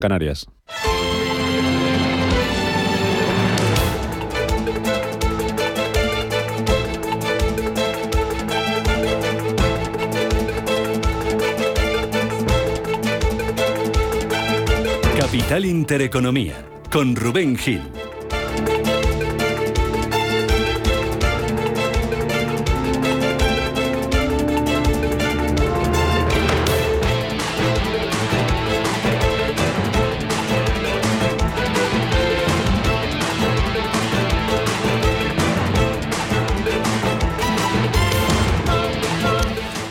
Canarias. Capital Intereconomía, con Rubén Gil.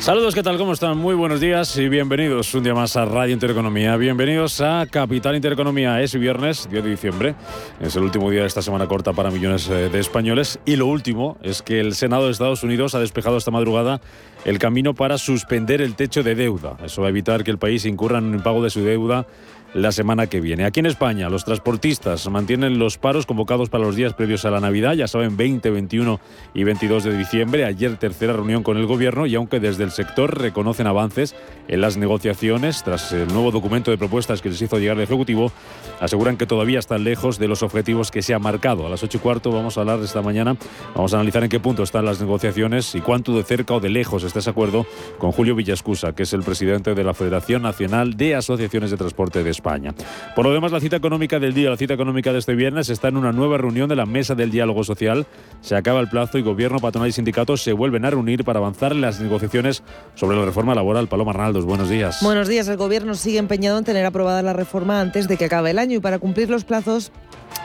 Saludos, ¿qué tal? ¿Cómo están? Muy buenos días y bienvenidos un día más a Radio Intereconomía. Bienvenidos a Capital Intereconomía. Es viernes, 10 de diciembre. Es el último día de esta semana corta para millones eh, de españoles. Y lo último es que el Senado de Estados Unidos ha despejado esta madrugada el camino para suspender el techo de deuda. Eso va a evitar que el país incurra en un impago de su deuda la semana que viene. Aquí en España, los transportistas mantienen los paros convocados para los días previos a la Navidad, ya saben, 20, 21 y 22 de diciembre. Ayer tercera reunión con el Gobierno y aunque desde el sector reconocen avances en las negociaciones, tras el nuevo documento de propuestas que les hizo llegar el Ejecutivo, aseguran que todavía están lejos de los objetivos que se han marcado. A las 8 y cuarto vamos a hablar esta mañana, vamos a analizar en qué punto están las negociaciones y cuánto de cerca o de lejos está ese acuerdo con Julio Villascusa, que es el presidente de la Federación Nacional de Asociaciones de Transporte de España. Por lo demás, la cita económica del día, la cita económica de este viernes, está en una nueva reunión de la Mesa del Diálogo Social. Se acaba el plazo y gobierno, patronal y sindicatos se vuelven a reunir para avanzar en las negociaciones sobre la reforma laboral. Paloma Arnaldos, buenos días. Buenos días. El gobierno sigue empeñado en tener aprobada la reforma antes de que acabe el año y para cumplir los plazos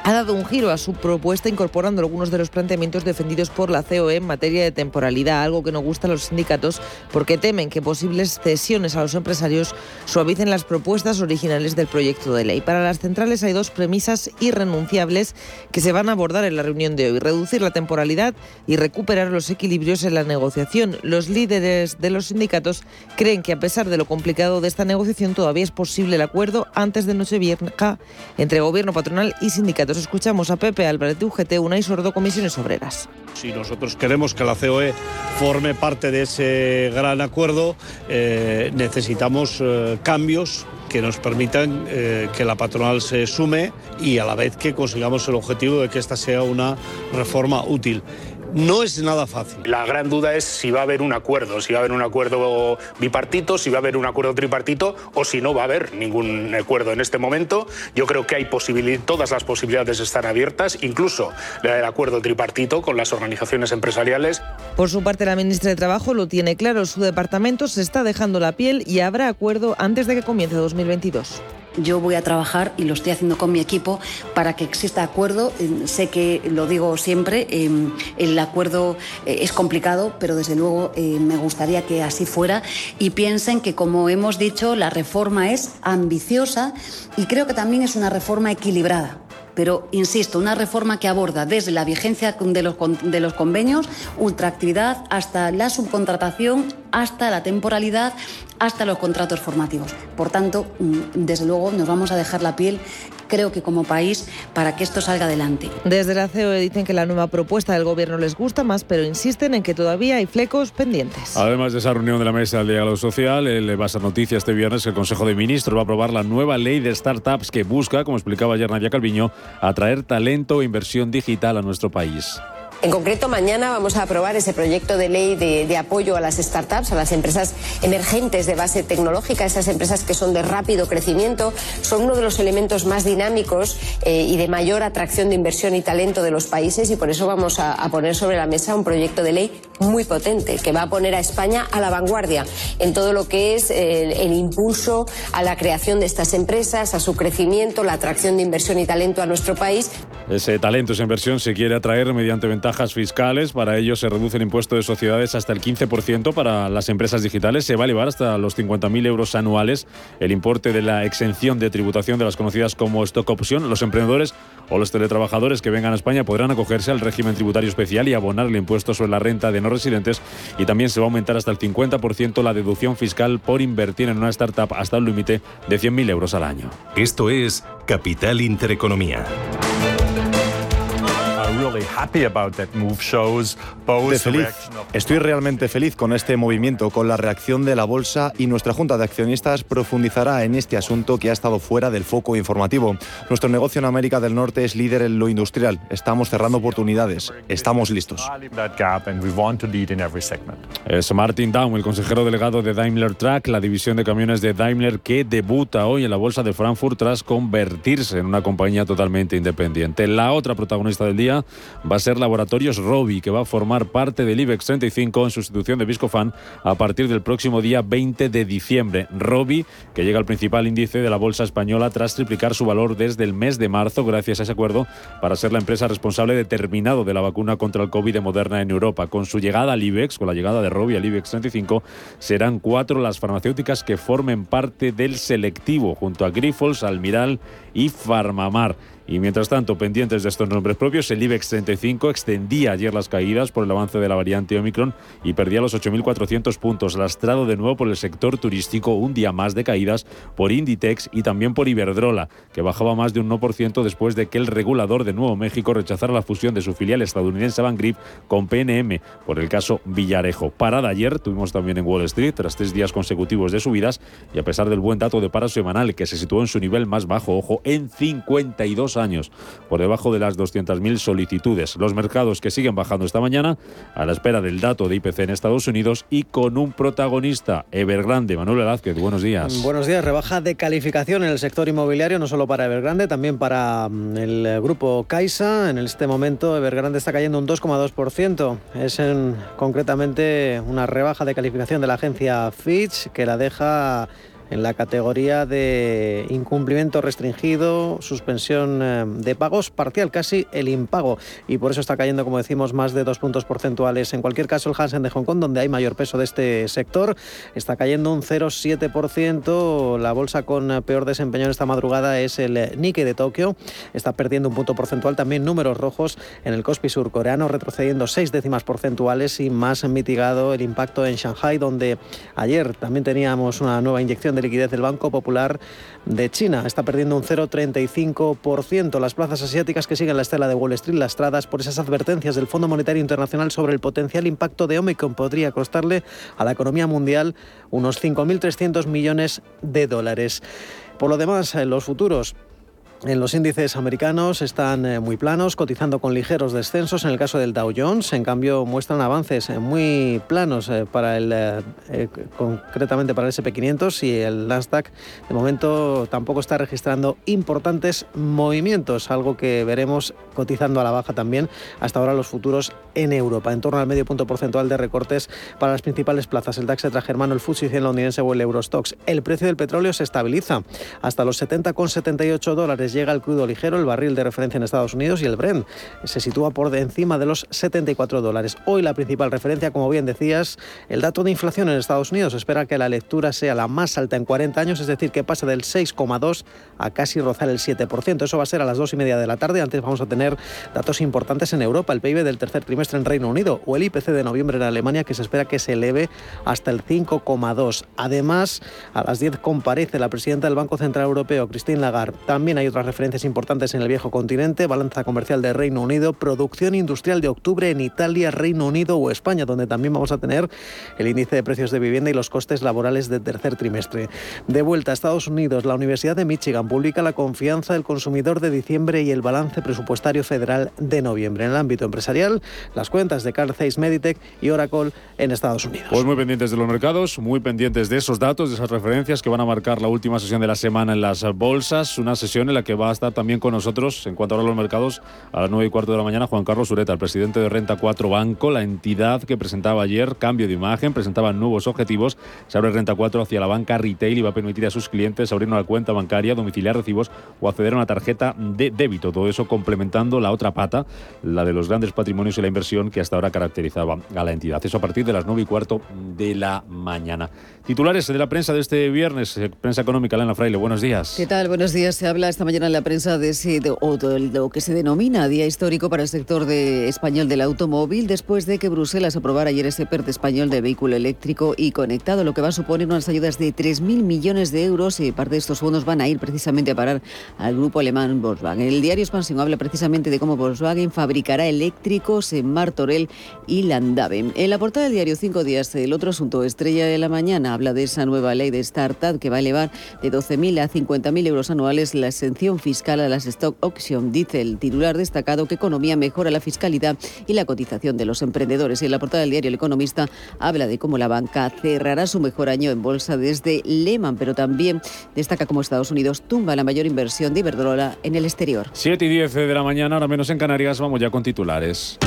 ha dado un giro a su propuesta incorporando algunos de los planteamientos defendidos por la COE en materia de temporalidad, algo que no gusta a los sindicatos porque temen que posibles cesiones a los empresarios suavicen las propuestas originales del proyecto de ley. Para las centrales hay dos premisas irrenunciables que se van a abordar en la reunión de hoy, reducir la temporalidad y recuperar los equilibrios en la negociación. Los líderes de los sindicatos creen que a pesar de lo complicado de esta negociación todavía es posible el acuerdo antes de Nochevieja entre gobierno patronal y sindicatos. Escuchamos a Pepe Álvarez de UGT, una y Sordo Comisiones Obreras. Si nosotros queremos que la COE forme parte de ese gran acuerdo, eh, necesitamos eh, cambios que nos permitan eh, que la patronal se sume y a la vez que consigamos el objetivo de que esta sea una reforma útil. No es nada fácil. La gran duda es si va a haber un acuerdo, si va a haber un acuerdo bipartito, si va a haber un acuerdo tripartito o si no va a haber ningún acuerdo en este momento. Yo creo que hay todas las posibilidades están abiertas, incluso el acuerdo tripartito con las organizaciones empresariales. Por su parte, la ministra de Trabajo lo tiene claro, su departamento se está dejando la piel y habrá acuerdo antes de que comience 2022. Yo voy a trabajar y lo estoy haciendo con mi equipo para que exista acuerdo. Eh, sé que lo digo siempre, em, el acuerdo eh, es complicado, pero desde luego eh, me gustaría que así fuera y piensen que, como hemos dicho, la reforma es ambiciosa y creo que también es una reforma equilibrada pero insisto, una reforma que aborda desde la vigencia de los, de los convenios, ultraactividad, hasta la subcontratación, hasta la temporalidad, hasta los contratos formativos. Por tanto, mm, desde luego nos vamos a dejar la piel creo que como país para que esto salga adelante. Desde la COE dicen que la nueva propuesta del gobierno les gusta más, pero insisten en que todavía hay flecos pendientes. Además de esa reunión de la mesa del diálogo social, el Basa Noticia este viernes el Consejo de Ministros va a aprobar la nueva ley de startups que busca, como explicaba ayer Nadia Calviño, atraer talento e inversión digital a nuestro país. En concreto, mañana vamos a aprobar ese proyecto de ley de, apoyo a las startups, a las empresas emergentes de base tecnológica, esas empresas que son de rápido crecimiento, son uno de los elementos más dinámicos eh, y de mayor atracción de inversión y talento de los países y por eso vamos a, poner sobre la mesa un proyecto de ley muy potente que va a poner a España a la vanguardia en todo lo que es el, impulso a la creación de estas empresas, a su crecimiento, la atracción de inversión y talento a nuestro país. Ese talento, esa inversión se quiere atraer mediante ventajas fiscales. Para ello se reduce el impuesto de sociedades hasta el 15% para las empresas digitales. Se va a elevar hasta los 50.000 euros anuales el importe de la exención de tributación de las conocidas como stock option. Los emprendedores o los teletrabajadores que vengan a España podrán acogerse al régimen tributario especial y abonar el impuesto sobre la renta de no residentes. Y también se va a aumentar hasta el 50% la deducción fiscal por invertir en una startup hasta un límite de 100.000 euros al año. Esto es Capital Intereconomía De feliz. Estoy realmente feliz con este movimiento, con la reacción de la bolsa y nuestra junta de accionistas profundizará en este asunto que ha estado fuera del foco informativo. Nuestro negocio en América del Norte es líder en lo industrial. Estamos cerrando oportunidades. Estamos listos. Es Martin Down, el consejero delegado de Daimler Truck, la división de camiones de Daimler que debuta hoy en la bolsa de Frankfurt tras convertirse en una compañía totalmente independiente. La otra protagonista del día va a ser Laboratorios Robi, que va a formar parte del IBEX 35 en sustitución de Viscofan a partir del próximo día 20 de diciembre. Robi, que llega al principal índice de la bolsa española tras triplicar su valor desde el mes de marzo gracias a ese acuerdo para ser la empresa responsable determinado de la vacuna contra el COVID de Moderna en Europa. Con su llegada al IBEX, con la llegada de Robi al IBEX 35, serán cuatro las farmacéuticas que formen parte del selectivo, junto a Grifols, Almiral y Farmamar. Y mientras tanto, pendientes de estos nombres propios, el IBEX 35 extendía ayer las caídas por el avance de la variante Omicron y perdía los 8.400 puntos, lastrado de nuevo por el sector turístico, un día más de caídas por Inditex y también por Iberdrola, que bajaba más de un 1% después de que el regulador de Nuevo México rechazara la fusión de su filial estadounidense Bangrip con PNM por el caso Villarejo. Parada ayer tuvimos también en Wall Street tras tres días consecutivos de subidas y a pesar del buen dato de paro semanal que se situó en su nivel más bajo, ojo, en 52 años, por debajo de las 200.000 solicitudes. Los mercados que siguen bajando esta mañana a la espera del dato de IPC en Estados Unidos y con un protagonista, Evergrande. Manuel Velázquez, buenos días. Buenos días. Rebaja de calificación en el sector inmobiliario, no solo para Evergrande, también para mm, el grupo Caixa. En este momento Evergrande está cayendo un 2,2%. Es en, concretamente una rebaja de calificación de la agencia Fitch que la deja en la categoría de incumplimiento restringido, suspensión eh, de pagos, parcial casi el impago. Y por eso está cayendo, como decimos, más de dos puntos porcentuales. En cualquier caso, el Hansen de Hong Kong, donde hay mayor peso de este sector, está cayendo un 0,7%. La bolsa con peor desempeño en esta madrugada es el Nikkei de Tokio. Está perdiendo un punto porcentual. También números rojos en el Kospi surcoreano, retrocediendo seis décimas porcentuales y más mitigado el impacto en Shanghai, donde ayer también teníamos una nueva inyección de liquidez del Banco Popular de China. Está perdiendo un 0,35%. Las plazas asiáticas que siguen la estela de Wall Street lastradas por esas advertencias del Fondo Monetario Internacional sobre el potencial impacto de Omicron podría costarle a la economía mundial unos 5.300 millones de dólares. Por lo demás, los futuros en los índices americanos están eh, muy planos, cotizando con ligeros descensos en el caso del Dow Jones. En cambio, muestran avances eh, muy planos eh, para el, concretamente para el SP500 y el Nasdaq de momento tampoco está registrando importantes movimientos, algo que veremos cotizando a la baja también hasta ahora los futuros en Europa, en torno al medio punto porcentual de recortes para las principales plazas, el DAX germano, el FTSE 100 londinense o el Eurostox. El precio del petróleo se estabiliza hasta los 70,78 dólares llega el crudo ligero, el barril de referencia en Estados Unidos y el Brent se sitúa por encima de los 74 dólares. Hoy la principal referencia, como bien decías, el dato de inflación en Estados Unidos. espera que la lectura sea la más alta en 40 años, es decir, que pase del 6,2 a casi rozar el 7%. Eso va a ser a las 2 y media de la tarde. Antes vamos a tener datos importantes en Europa, el PIB del tercer trimestre en Reino Unido o el IPC de noviembre en Alemania, que se espera que se eleve hasta el 5,2. Además, a las 10 comparece la presidenta del Banco Central Europeo, Christine Lagarde. También hay otras referencias importantes en el viejo continente, balanza comercial de Reino Unido, producción industrial de octubre en Italia, Reino Unido o España, donde también vamos a tener el índice de precios de vivienda y los costes laborales del tercer trimestre. De vuelta a Estados Unidos, la Universidad de Michigan publica la confianza del consumidor de diciembre y el balance presupuestario federal de noviembre. En el ámbito empresarial, las cuentas de Carl Zeiss Meditech y Oracle en Estados Unidos. Pues muy pendientes de los mercados, muy pendientes de esos datos, de esas referencias que van a marcar la última sesión de la semana en las bolsas, una sesión en la que va a estar también con nosotros, en cuanto a los mercados, a las 9 y cuarto de la mañana, Juan Carlos Ureta, el presidente de Renta 4 Banco, la entidad que presentaba ayer cambio de imagen, presentaba nuevos objetivos. Se abre Renta 4 hacia la banca retail y va a permitir a sus clientes abrir una cuenta bancaria, domiciliar recibos o acceder a una tarjeta de débito. Todo eso complementando la otra pata, la de los grandes patrimonios y la inversión que hasta ahora caracterizaba a la entidad. Eso a partir de las 9 y cuarto de la mañana. Titulares de la prensa de este viernes, eh, prensa económica, Elena Fraile, buenos días. ¿Qué tal? Buenos días. Se habla esta mañana a la prensa de, ese, o de lo que se denomina día histórico para el sector de, español del automóvil, después de que Bruselas aprobara ayer ese PERT español de vehículo eléctrico y conectado, lo que va a suponer unas ayudas de 3.000 millones de euros y parte de estos fondos van a ir precisamente a parar al grupo alemán Volkswagen. El diario Expansión habla precisamente de cómo Volkswagen fabricará eléctricos en Martorell y Landave. En la portada del diario Cinco Días, el otro asunto, Estrella de la Mañana, habla de esa nueva ley de startup que va a elevar de 12.000 a 50.000 euros anuales la exención fiscal a las stock auction. Dice el titular destacado que economía mejora la fiscalidad y la cotización de los emprendedores. Y en la portada del diario El Economista habla de cómo la banca cerrará su mejor año en bolsa desde Lehman, pero también destaca cómo Estados Unidos tumba la mayor inversión de Iberdrola en el exterior. 7 y 10 de la mañana, ahora menos en Canarias, vamos ya con titulares.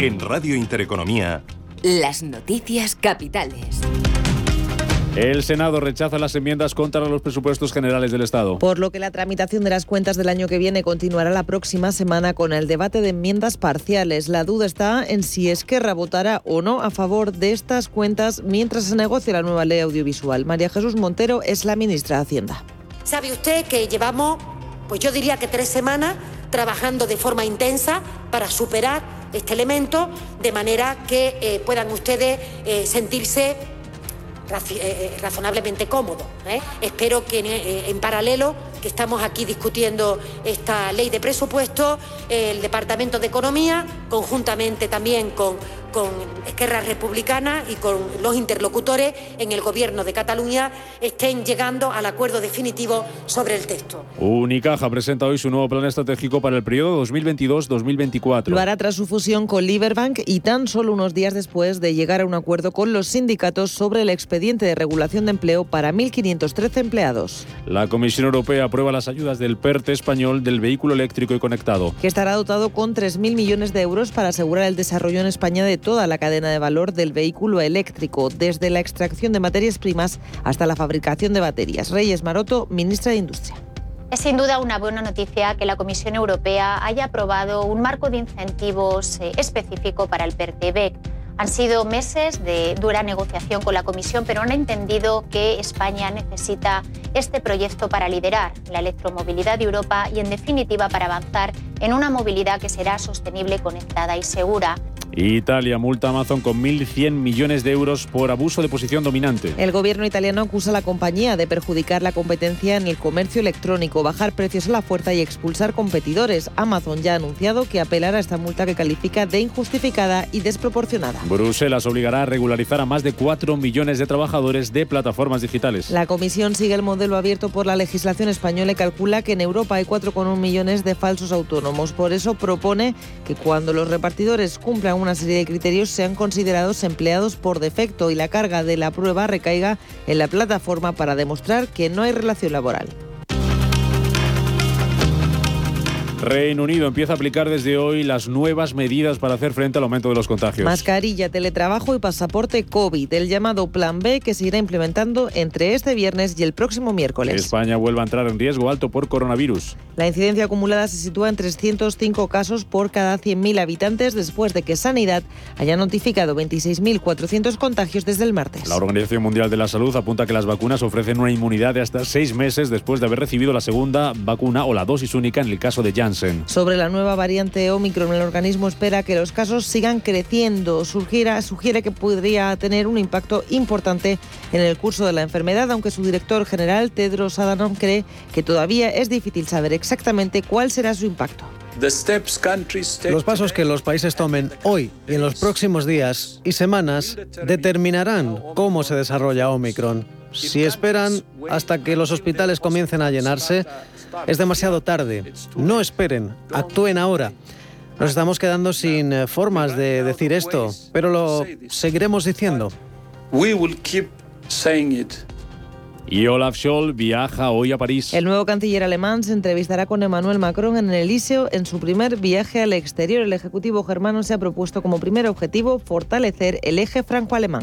En Radio Intereconomía. Las noticias capitales. El Senado rechaza las enmiendas contra los presupuestos generales del Estado. Por lo que la tramitación de las cuentas del año que viene continuará la próxima semana con el debate de enmiendas parciales. La duda está en si Esquerra votará o no a favor de estas cuentas mientras se negocia la nueva ley audiovisual. María Jesús Montero es la ministra de Hacienda. ¿Sabe usted que llevamos, pues yo diría que tres semanas trabajando de forma intensa para superar este elemento, de manera que eh, puedan ustedes eh, sentirse razonablemente cómodo. ¿eh? Espero que en, paralelo que estamos aquí discutiendo esta ley de presupuesto, el Departamento de Economía, conjuntamente también con con Esquerra Republicana y con los interlocutores en el Gobierno de Cataluña estén llegando al acuerdo definitivo sobre el texto. Unicaja presenta hoy su nuevo plan estratégico para el periodo 2022-2024. Lo hará tras su fusión con Liberbank y tan solo unos días después de llegar a un acuerdo con los sindicatos sobre el expediente de regulación de empleo para 1.513 empleados. La Comisión Europea aprueba las ayudas del PERTE español del vehículo eléctrico y conectado. Que estará dotado con 3.000 millones de euros para asegurar el desarrollo en España de toda la cadena de valor del vehículo eléctrico, desde la extracción de materias primas hasta la fabricación de baterías. Reyes Maroto, ministra de Industria. Es sin duda una buena noticia que la Comisión Europea haya aprobado un marco de incentivos eh, específico para el PERTEBEC. Han sido meses de dura negociación con la Comisión, pero han entendido que España necesita este proyecto para liderar la electromovilidad de Europa y, en definitiva, para avanzar en una movilidad que será sostenible, conectada y segura. Italia multa a Amazon con 1.100 millones de euros por abuso de posición dominante. El gobierno italiano acusa a la compañía de perjudicar la competencia en el comercio electrónico, bajar precios a la fuerza y expulsar competidores. Amazon ya ha anunciado que apelará a esta multa que califica de injustificada y desproporcionada. Bruselas obligará a regularizar a más de 4 millones de trabajadores de plataformas digitales. La comisión sigue el modelo abierto por la legislación española y calcula que en Europa hay 4,1 millones de falsos autónomos. Por eso propone que cuando los repartidores cumplan una serie de criterios sean considerados empleados por defecto y la carga de la prueba recaiga en la plataforma para demostrar que no hay relación laboral. Reino Unido empieza a aplicar desde hoy las nuevas medidas para hacer frente al aumento de los contagios. Mascarilla, teletrabajo y pasaporte COVID, el llamado Plan B que se irá implementando entre este viernes y el próximo miércoles. España vuelve a entrar en riesgo alto por coronavirus. La incidencia acumulada se sitúa en 305 casos por cada 100.000 habitantes después de que Sanidad haya notificado 26.400 contagios desde el martes. La Organización Mundial de la Salud apunta que las vacunas ofrecen una inmunidad de hasta seis meses después de haber recibido la segunda vacuna o la dosis única en el caso de Janssen. Sobre la nueva variante Omicron, el organismo espera que los casos sigan creciendo. Sugiere que podría tener un impacto importante en el curso de la enfermedad, aunque su director general, Tedros Adhanom, cree que todavía es difícil saber exactamente cuál será su impacto. Los pasos que los países tomen hoy y en los próximos días y semanas determinarán cómo se desarrolla Omicron. Si esperan hasta que los hospitales comiencen a llenarse, es demasiado tarde. No esperen, actúen ahora. Nos estamos quedando sin eh, formas de decir esto, pero lo seguiremos diciendo. Y Olaf Scholz viaja hoy a París. El nuevo canciller alemán se entrevistará con Emmanuel Macron en el Elíseo en su primer viaje al exterior. El Ejecutivo germano se ha propuesto como primer objetivo fortalecer el eje franco-alemán.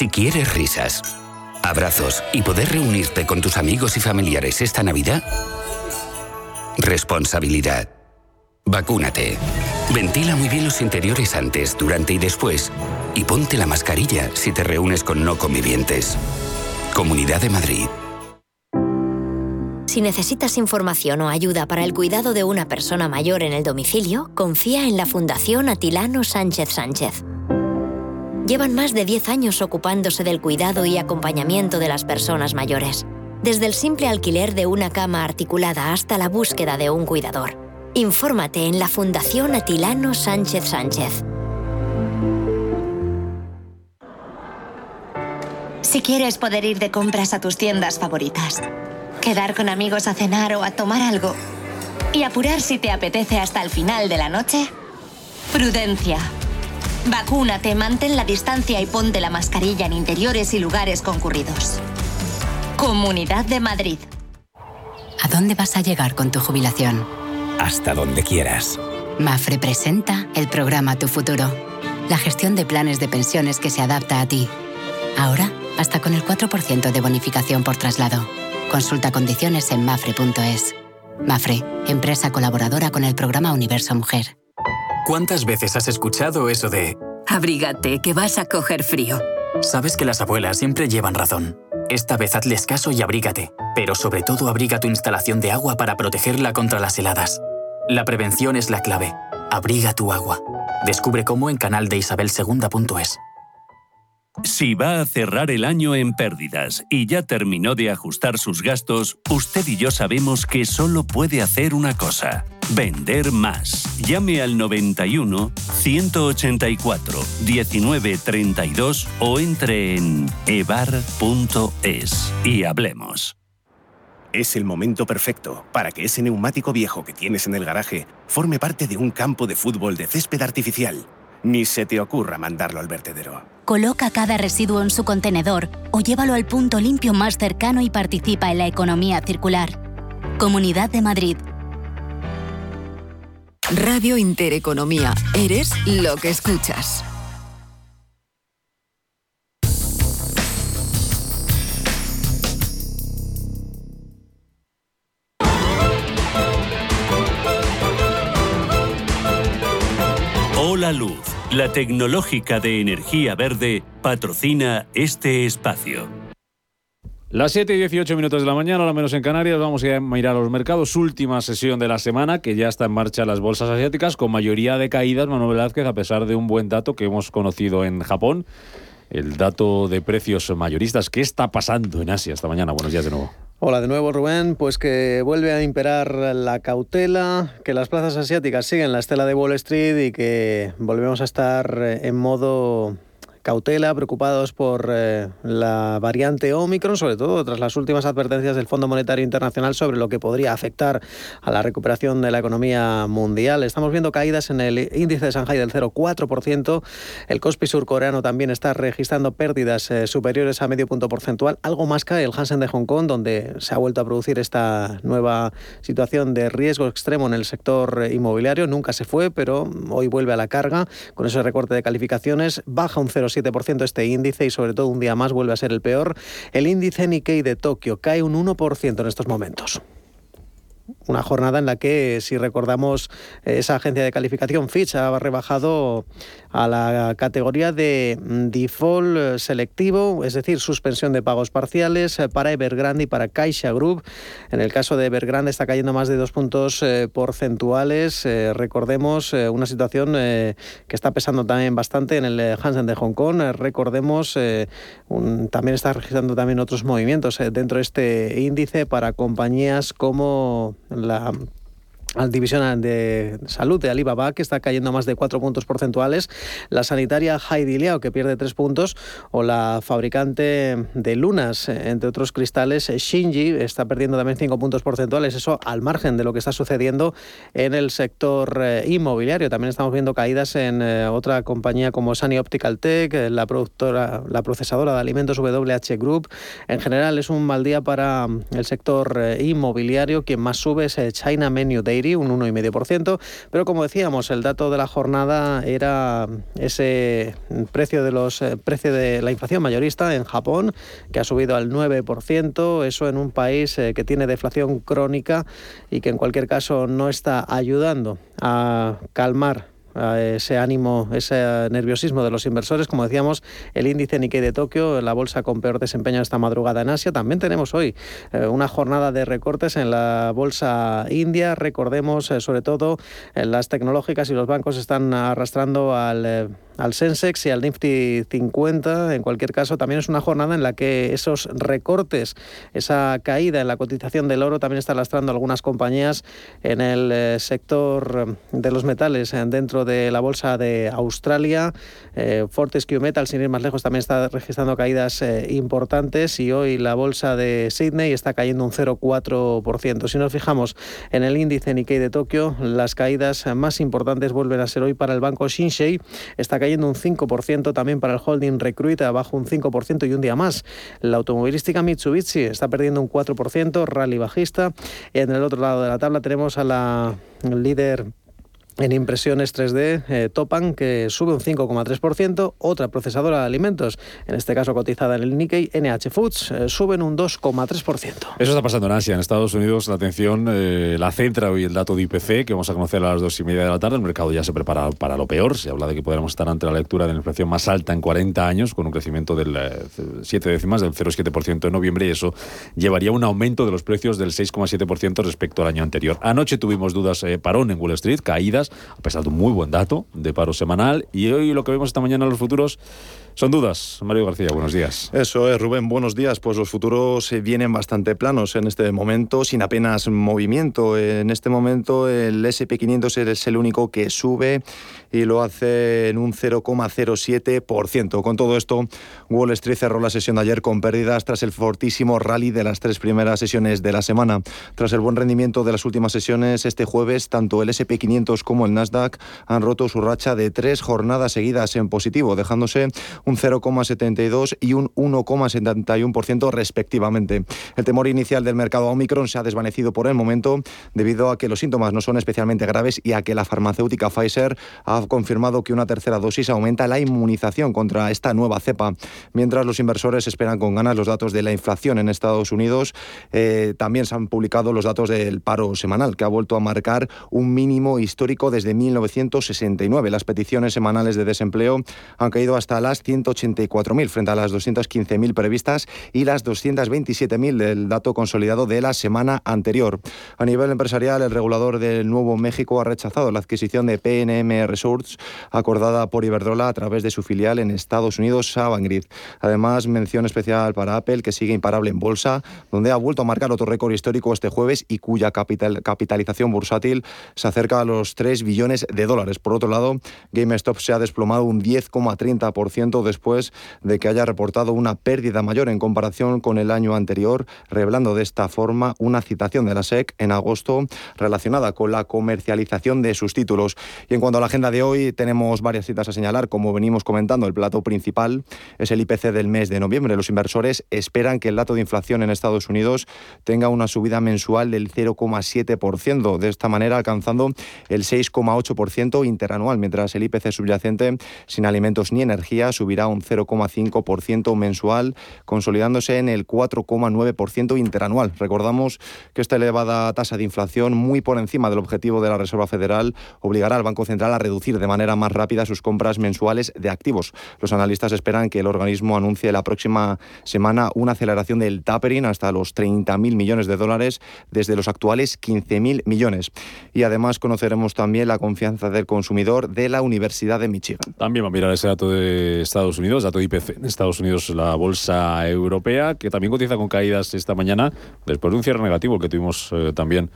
Si quieres risas, abrazos y poder reunirte con tus amigos y familiares esta Navidad, responsabilidad. Vacúnate. Ventila muy bien los interiores antes, durante y después. Y ponte la mascarilla si te reúnes con no convivientes. Comunidad de Madrid. Si necesitas información o ayuda para el cuidado de una persona mayor en el domicilio, confía en la Fundación Atilano Sánchez Sánchez. Llevan más de 10 años ocupándose del cuidado y acompañamiento de las personas mayores, desde el simple alquiler de una cama articulada hasta la búsqueda de un cuidador. Infórmate en la Fundación Atilano Sánchez Sánchez. Si quieres poder ir de compras a tus tiendas favoritas, quedar con amigos a cenar o a tomar algo y apurar si te apetece hasta el final de la noche, prudencia. Vacúnate, mantén la distancia y ponte la mascarilla en interiores y lugares concurridos. Comunidad de Madrid. ¿A dónde vas a llegar con tu jubilación? Hasta donde quieras. Mafre presenta el programa Tu Futuro, la gestión de planes de pensiones que se adapta a ti. Ahora, hasta con el 4% de bonificación por traslado. Consulta condiciones en mafre.es. Mafre, empresa colaboradora con el programa Universo Mujer. ¿Cuántas veces has escuchado eso de... Abrígate, que vas a coger frío? Sabes que las abuelas siempre llevan razón. Esta vez hazles caso y abrígate, pero sobre todo abriga tu instalación de agua para protegerla contra las heladas. La prevención es la clave. Abriga tu agua. Descubre cómo en canal de isabelsegunda.es. Si va a cerrar el año en pérdidas y ya terminó de ajustar sus gastos, usted y yo sabemos que solo puede hacer una cosa. Vender más. Llame al 91 184 1932 o entre en evar.es y hablemos. Es el momento perfecto para que ese neumático viejo que tienes en el garaje forme parte de un campo de fútbol de césped artificial. Ni se te ocurra mandarlo al vertedero. Coloca cada residuo en su contenedor o llévalo al punto limpio más cercano y participa en la economía circular. Comunidad de Madrid. Radio Intereconomía. Eres lo que escuchas. Hola Luz, la tecnológica de energía verde, patrocina este espacio. Las 7 y 18 minutos de la mañana, lo menos en Canarias, vamos a mirar los mercados. Última sesión de la semana, que ya está en marcha las bolsas asiáticas, con mayoría de caídas, Manuel Velázquez, a pesar de un buen dato que hemos conocido en Japón, el dato de precios mayoristas. ¿Qué está pasando en Asia esta mañana? Buenos días de nuevo. Hola de nuevo Rubén, pues que vuelve a imperar la cautela, que las plazas asiáticas siguen la estela de Wall Street y que volvemos a estar en modo cautela, preocupados por eh, la variante Omicron, sobre todo tras las últimas advertencias del Fondo Monetario Internacional sobre lo que podría afectar a la recuperación de la economía mundial. Estamos viendo caídas en el índice de Shanghai del 0,4%. El Kospi surcoreano también está registrando pérdidas eh, superiores a medio punto porcentual. Algo más cae el Hansen de Hong Kong, donde se ha vuelto a producir esta nueva situación de riesgo extremo en el sector inmobiliario. Nunca se fue, pero hoy vuelve a la carga con ese recorte de calificaciones. Baja un 0,7 7% este índice y sobre todo un día más vuelve a ser el peor. El índice Nikkei de Tokio cae un 1% en estos momentos una jornada en la que, si recordamos, esa agencia de calificación Fitch ha rebajado a la categoría de default selectivo, es decir, suspensión de pagos parciales para Evergrande y para Caixa Group. En el caso de Evergrande está cayendo más de dos puntos eh, porcentuales. Eh, recordemos eh, una situación que está pesando también bastante en el Hansen de Hong Kong. recordemos, también está registrando también otros movimientos dentro de este índice para compañías como اللعب división de salud de Alibaba, que está cayendo más de 4 puntos porcentuales, la sanitaria Heidi Liao, que pierde 3 puntos, o la fabricante de lunas, entre otros cristales, Shinji, está perdiendo también 5 puntos porcentuales, eso al margen de lo que está sucediendo en el sector eh, inmobiliario. También estamos viendo caídas en eh, otra compañía como Sunny Optical Tech, eh, la productora, la procesadora de alimentos WH Group. En general es un mal día para mm, el sector inmobiliario. Quien más sube es China Menu Day un 1,5%, pero como decíamos, el dato de la jornada era ese precio de los eh, precio de la inflación mayorista en Japón, que ha subido al 9%, eso en un país eh, que tiene deflación crónica y que en cualquier caso no está ayudando a calmar ese ánimo, ese nerviosismo de los inversores. Como decíamos, el índice Nikkei de Tokio, la bolsa con peor desempeño esta madrugada en Asia. También tenemos hoy eh, una jornada de recortes en la bolsa india. Recordemos, eh, sobre todo, eh, las tecnológicas y los bancos están arrastrando al al Sensex y al Nifty 50. En cualquier caso, también es una jornada en la que esos recortes, esa caída en la cotización del oro también está lastrando algunas compañías en el eh, sector de los metales eh, dentro de la bolsa de Australia. Eh, Fortescue Metal, sin ir más lejos, también está registrando caídas importantes y hoy la bolsa de Sydney está cayendo un 0,4%. Si nos fijamos en el índice Nikkei de Tokio, las caídas más importantes vuelven a ser hoy para el banco Shinsei. Está cayendo un 5%, también para el holding Recruit, abajo un 5% y un día más. La automovilística Mitsubishi está perdiendo un 4%, rally bajista. En el otro lado de la tabla tenemos a la líder en impresiones 3D, eh, Topan, que sube un 5,3%. Otra procesadora de alimentos, en este caso cotizada en el Nikkei, NH Foods, eh, suben un 2,3%. Eso está pasando en Asia. En Estados Unidos, la atención eh, la centra hoy el dato de IPC, que vamos a conocer a las dos y media de la tarde. El mercado ya se prepara para lo peor. Se habla de que podríamos estar ante la lectura de la inflación más alta en 40 años, con un crecimiento del 7 décimas, del 0,7% en noviembre, y eso llevaría a un aumento de los precios del 6,7% respecto al año anterior. Anoche tuvimos dudas parón en Wall Street, caídas a pesar de un muy buen dato de paro semanal. Y hoy lo que vemos esta mañana en los futuros son dudas. Mario García, buenos días. Eso es, Rubén, buenos días. Pues los futuros vienen bastante planos en este momento, sin apenas movimiento. En este momento el SP500 es el único que sube y lo hace en un 0,07%. Con todo esto, Wall Street cerró la sesión de ayer con pérdidas tras el fortísimo rally de las tres primeras sesiones de la semana. Tras el buen rendimiento de las últimas sesiones, este jueves, tanto el SP500 como el Nasdaq han roto su racha de tres jornadas seguidas en positivo, dejándose un 0,72 y un 1,71% respectivamente. El temor inicial del mercado Omicron se ha desvanecido por el momento debido a que los síntomas no son especialmente graves y a que la farmacéutica Pfizer ha confirmado que una tercera dosis aumenta la inmunización contra esta nueva cepa. Mientras los inversores esperan con ganas los datos de la inflación en Estados Unidos, eh, también se han publicado los datos del paro semanal, que ha vuelto a marcar un mínimo histórico desde 1969. Las peticiones semanales de desempleo han caído hasta las 184.000 frente a las 215.000 previstas y las 227.000 del dato consolidado de la semana anterior. A nivel empresarial, el regulador del Nuevo México ha rechazado la adquisición de PNM Resources acordada por Iberdrola a través de su filial en Estados Unidos, Avangrid. Además, mención especial para Apple, que sigue imparable en bolsa, donde ha vuelto a marcar otro récord histórico este jueves y cuya capitalización bursátil se acerca a los 3 billones de dólares. Por otro lado, GameStop se ha desplomado un 10,30% después de que haya reportado una pérdida mayor en comparación con el año anterior, revelando de esta forma una citación de la SEC en agosto relacionada con la comercialización de sus títulos. Y en cuanto a la agenda de hoy tenemos varias citas a señalar. Como venimos comentando, el plato principal es el IPC del mes de noviembre. Los inversores esperan que el dato de inflación en Estados Unidos tenga una subida mensual del 0,7%, de esta manera alcanzando el 6,8% interanual, mientras el IPC subyacente sin alimentos ni energía subirá un 0,5% mensual, consolidándose en el 4,9% interanual. Recordamos que esta elevada tasa de inflación, muy por encima del objetivo de la Reserva Federal, obligará al Banco Central a reducir de manera más rápida sus compras mensuales de activos. Los analistas esperan que el organismo anuncie la próxima semana una aceleración del tapering hasta los 30.000 millones de dólares desde los actuales 15.000 millones. Y además conoceremos también la confianza del consumidor de la Universidad de Michigan. También va a mirar ese dato de Estados Unidos, dato de IPC en Estados Unidos, la bolsa europea, que también cotiza con caídas esta mañana después de un cierre negativo que tuvimos eh, también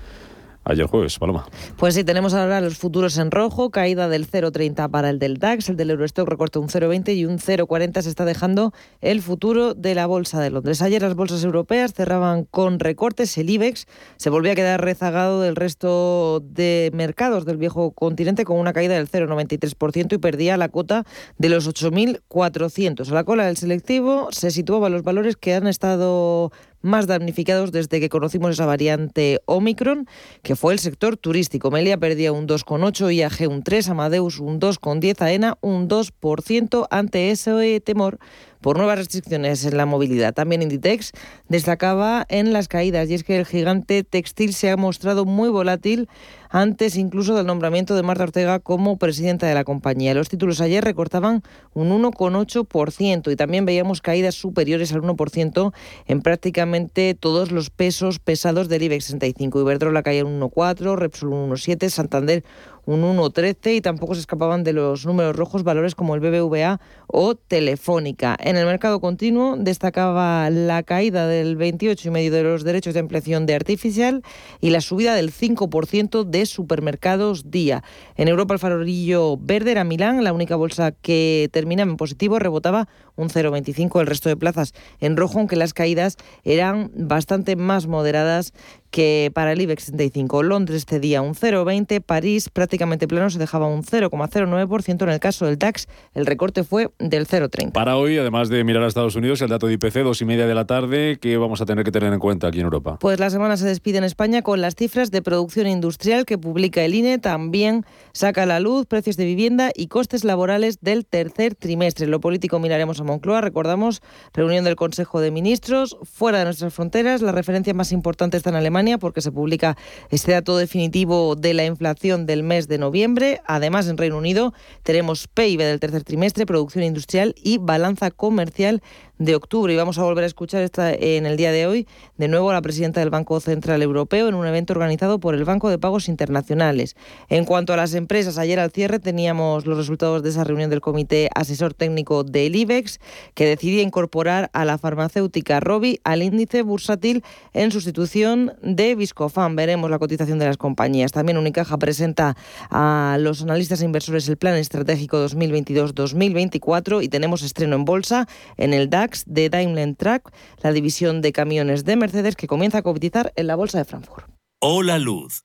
ayer jueves, Paloma. Pues sí, tenemos ahora los futuros en rojo, caída del 0,30 para el del DAX, el del Eurostock recorta un 0,20 y un 0,40 se está dejando el futuro de la Bolsa de Londres. Ayer las bolsas europeas cerraban con recortes, el IBEX se volvía a quedar rezagado del resto de mercados del viejo continente con una caída del 0,93% y perdía la cota de los 8.400. A la cola del selectivo se situaban los valores que han estado más damnificados desde que conocimos esa variante Omicron, que fue el sector turístico. Melia perdía un 2,8, IAG un 3, Amadeus un 2,10, AENA un 2% ante ese temor por nuevas restricciones en la movilidad. También Inditex destacaba en las caídas y es que el gigante textil se ha mostrado muy volátil antes incluso del nombramiento de Marta Ortega como presidenta de la compañía. Los títulos ayer recortaban un 1,8% y también veíamos caídas superiores al 1% en prácticamente todos los pesos pesados del IBEX 65. Iberdrola caía un 1,4, Repsol un 1,7, Santander un 1,13 y tampoco se escapaban de los números rojos valores como el BBVA o Telefónica. En el mercado continuo destacaba la caída del 28,5% de los derechos de ampliación de Artificial y la subida del 5% de supermercados día. En Europa el farolillo verde era Milán, la única bolsa que terminaba en positivo, rebotaba un 0,25 el resto de plazas en rojo, aunque las caídas eran bastante más moderadas que para el IBEX 65. Londres cedía un 0,20, París prácticamente plano se dejaba un 0,09%. En el caso del DAX, el recorte fue del 0,30. Para hoy, además de mirar a Estados Unidos, el dato de IPC, dos y media de la tarde, ¿qué vamos a tener que tener en cuenta aquí en Europa? Pues la semana se despide en España con las cifras de producción industrial que publica el INE. También saca a la luz precios de vivienda y costes laborales del tercer trimestre. lo político miraremos a Moncloa. Recordamos, reunión del Consejo de Ministros. Fuera de nuestras fronteras, la referencia más importante está en Alemania porque se publica este dato definitivo de la inflación del mes de noviembre. Además, en Reino Unido tenemos PIB del tercer trimestre, producción industrial y balanza comercial de octubre. Y vamos a volver a escuchar esta, en el día de hoy de nuevo a la presidenta del Banco Central Europeo en un evento organizado por el Banco de Pagos Internacionales. En cuanto a las empresas, ayer al cierre teníamos los resultados de esa reunión del Comité Asesor Técnico del IBEX, que decidía incorporar a la farmacéutica Robi al índice bursátil en sustitución de Viscofan. Veremos la cotización de las compañías. También Unicaja presenta a los analistas e inversores el Plan Estratégico 2022-2024 y tenemos estreno en bolsa en el DAX de Daimler Truck, la división de camiones de Mercedes que comienza a cotizar en la bolsa de Frankfurt. Hola Luz,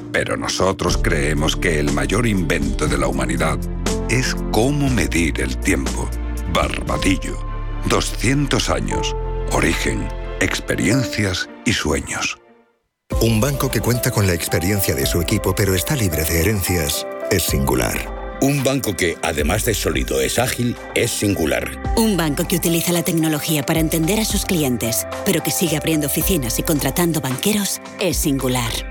pero nosotros creemos que el mayor invento de la humanidad es cómo medir el tiempo. Barbadillo. 200 años. Origen, experiencias y sueños. Un banco que cuenta con la experiencia de su equipo pero está libre de herencias es singular. Un banco que, además de sólido, es ágil, es singular. Un banco que utiliza la tecnología para entender a sus clientes, pero que sigue abriendo oficinas y contratando banqueros, es singular.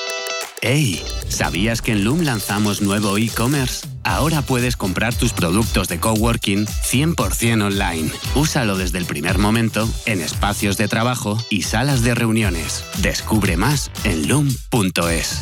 ¡Hey! ¿Sabías que en Loom lanzamos nuevo e-commerce? Ahora puedes comprar tus productos de coworking 100% online. Úsalo desde el primer momento en espacios de trabajo y salas de reuniones. Descubre más en loom.es.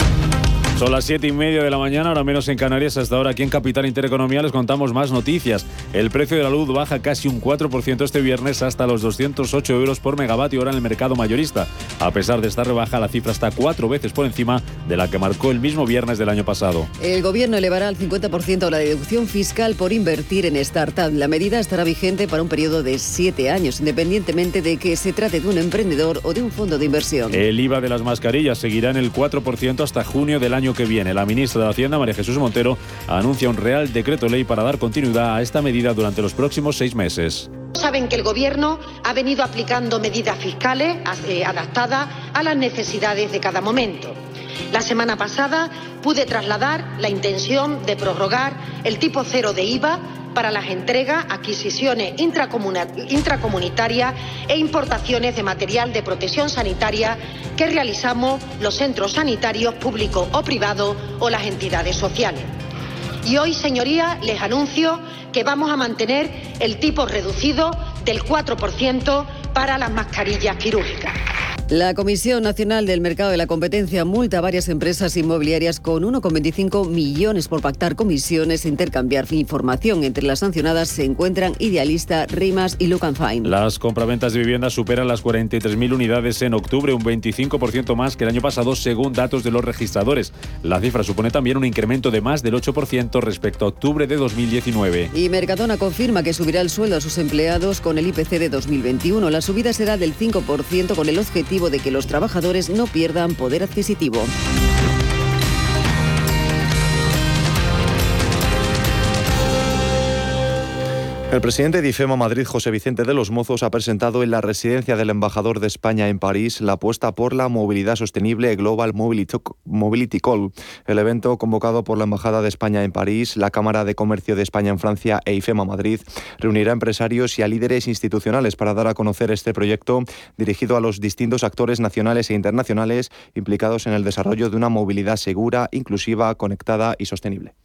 Son las 7 y media de la mañana, ahora menos en Canarias. Hasta ahora aquí en Capital Intereconomía les contamos más noticias. El precio de la luz baja casi un 4% este viernes hasta los 208 euros por megavatio hora en el mercado mayorista. A pesar de esta rebaja, la cifra está cuatro veces por encima de la que marcó el mismo viernes del año pasado. El gobierno elevará al 50% la deducción fiscal por invertir en startup. La medida estará vigente para un periodo de siete años, independientemente de que se trate de un emprendedor o de un fondo de inversión. El IVA de las mascarillas seguirá en el 4% hasta junio del año que viene. La ministra de Hacienda, María Jesús Montero, anuncia un real decreto ley para dar continuidad a esta medida durante los próximos seis meses. Saben que el Gobierno ha venido aplicando medidas fiscales eh, adaptadas a las necesidades de cada momento. La semana pasada pude trasladar la intención de prorrogar el tipo cero de IVA para las entregas, adquisiciones intracomunitarias e importaciones de material de protección sanitaria que realizamos los centros sanitarios públicos o privados o las entidades sociales. Y hoy, señorías, les anuncio que vamos a mantener el tipo reducido del 4% para las mascarillas quirúrgicas. La Comisión Nacional del Mercado de la Competencia multa a varias empresas inmobiliarias con 1,25 millones por pactar comisiones e intercambiar información. Entre las sancionadas se encuentran Idealista, Rimas y Look Fine. Las compraventas de viviendas superan las 43.000 unidades en octubre, un 25% más que el año pasado, según datos de los registradores. La cifra supone también un incremento de más del 8% respecto a octubre de 2019. Y Mercadona confirma que subirá el sueldo a sus empleados con el IPC de 2021. La subida será del 5% con el objetivo de que los trabajadores no pierdan poder adquisitivo. El presidente de IFEMA Madrid, José Vicente de los Mozos, ha presentado en la residencia del embajador de España en París la apuesta por la movilidad sostenible Global Mobility Call. El evento, convocado por la Embajada de España en París, la Cámara de Comercio de España en Francia e IFEMA Madrid, reunirá a empresarios y a líderes institucionales para dar a conocer este proyecto dirigido a los distintos actores nacionales e internacionales implicados en el desarrollo de una movilidad segura, inclusiva, conectada y sostenible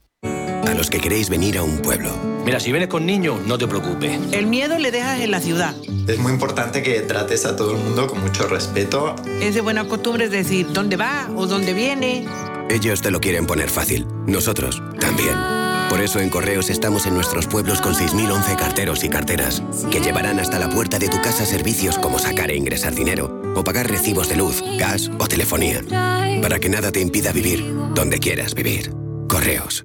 los que queréis venir a un pueblo. Mira, si vienes con niños, no te preocupes. El miedo le dejas en la ciudad. Es muy importante que trates a todo el mundo con mucho respeto. Es de buena costumbre decir dónde va o dónde viene. Ellos te lo quieren poner fácil. Nosotros también. Por eso en Correos estamos en nuestros pueblos con 6.011 carteros y carteras que llevarán hasta la puerta de tu casa servicios como sacar e ingresar dinero o pagar recibos de luz, gas o telefonía. Para que nada te impida vivir donde quieras vivir. Correos.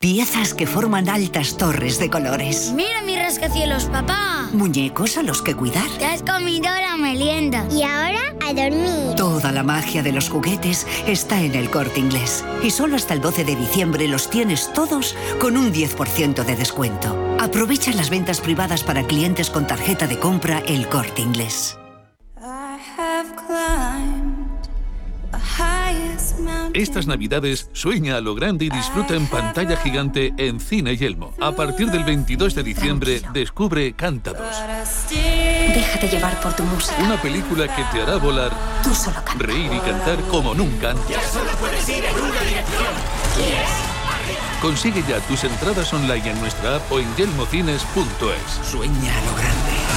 Piezas que forman altas torres de colores. Mira mi rascacielos, papá. Muñecos a los que cuidar. Te has comido la merienda. Y ahora a dormir. Toda la magia de los juguetes está en el corte inglés. Y solo hasta el 12 de diciembre los tienes todos con un 10% de descuento. Aprovecha las ventas privadas para clientes con tarjeta de compra El Corte Inglés. Estas navidades sueña a lo grande y disfruta en pantalla gigante en Cine Yelmo. A partir del 22 de diciembre descubre Cántados. Déjate llevar por tu música. Una película que te hará volar, Tú solo reír y cantar como nunca antes. Consigue ya tus entradas online en nuestra app o en yelmocines.es. Sueña a lo grande.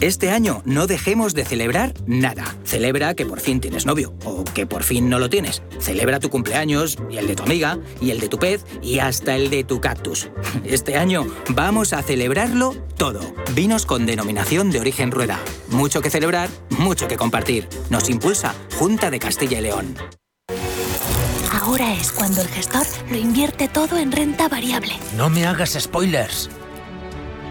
Este año no dejemos de celebrar nada. Celebra que por fin tienes novio o que por fin no lo tienes. Celebra tu cumpleaños y el de tu amiga y el de tu pez y hasta el de tu cactus. Este año vamos a celebrarlo todo. Vinos con denominación de origen rueda. Mucho que celebrar, mucho que compartir. Nos impulsa Junta de Castilla y León. Ahora es cuando el gestor lo invierte todo en renta variable. No me hagas spoilers.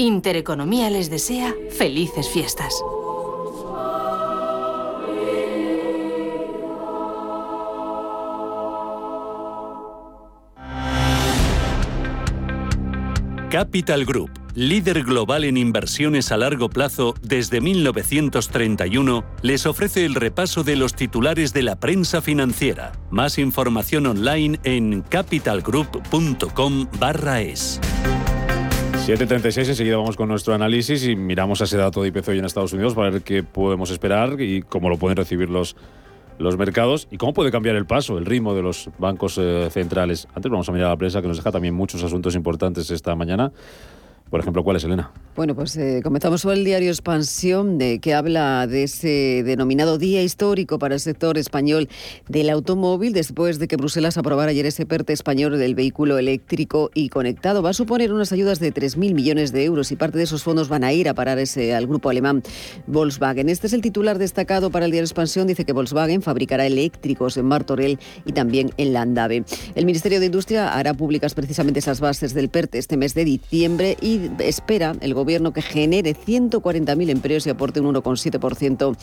Intereconomía les desea felices fiestas. Capital Group, líder global en inversiones a largo plazo desde 1931, les ofrece el repaso de los titulares de la prensa financiera. Más información online en capitalgroup.com/es. 7.36, enseguida vamos con nuestro análisis y miramos a ese dato de IPC hoy en Estados Unidos para ver qué podemos esperar y cómo lo pueden recibir los, los mercados y cómo puede cambiar el paso, el ritmo de los bancos eh, centrales. Antes vamos a mirar a la prensa que nos deja también muchos asuntos importantes esta mañana. Por ejemplo, ¿cuál es, Elena? Bueno, pues eh, comenzamos con el diario Expansión, de, que habla de ese denominado día histórico para el sector español del automóvil, después de que Bruselas aprobara ayer ese PERTE español del vehículo eléctrico y conectado. Va a suponer unas ayudas de 3.000 millones de euros y parte de esos fondos van a ir a parar ese, al grupo alemán Volkswagen. Este es el titular destacado para el diario Expansión. Dice que Volkswagen fabricará eléctricos en Martorell y también en Landave. El Ministerio de Industria hará públicas precisamente esas bases del PERTE este mes de diciembre y espera el gobierno que genere 140.000 empleos y aporte un 1,7%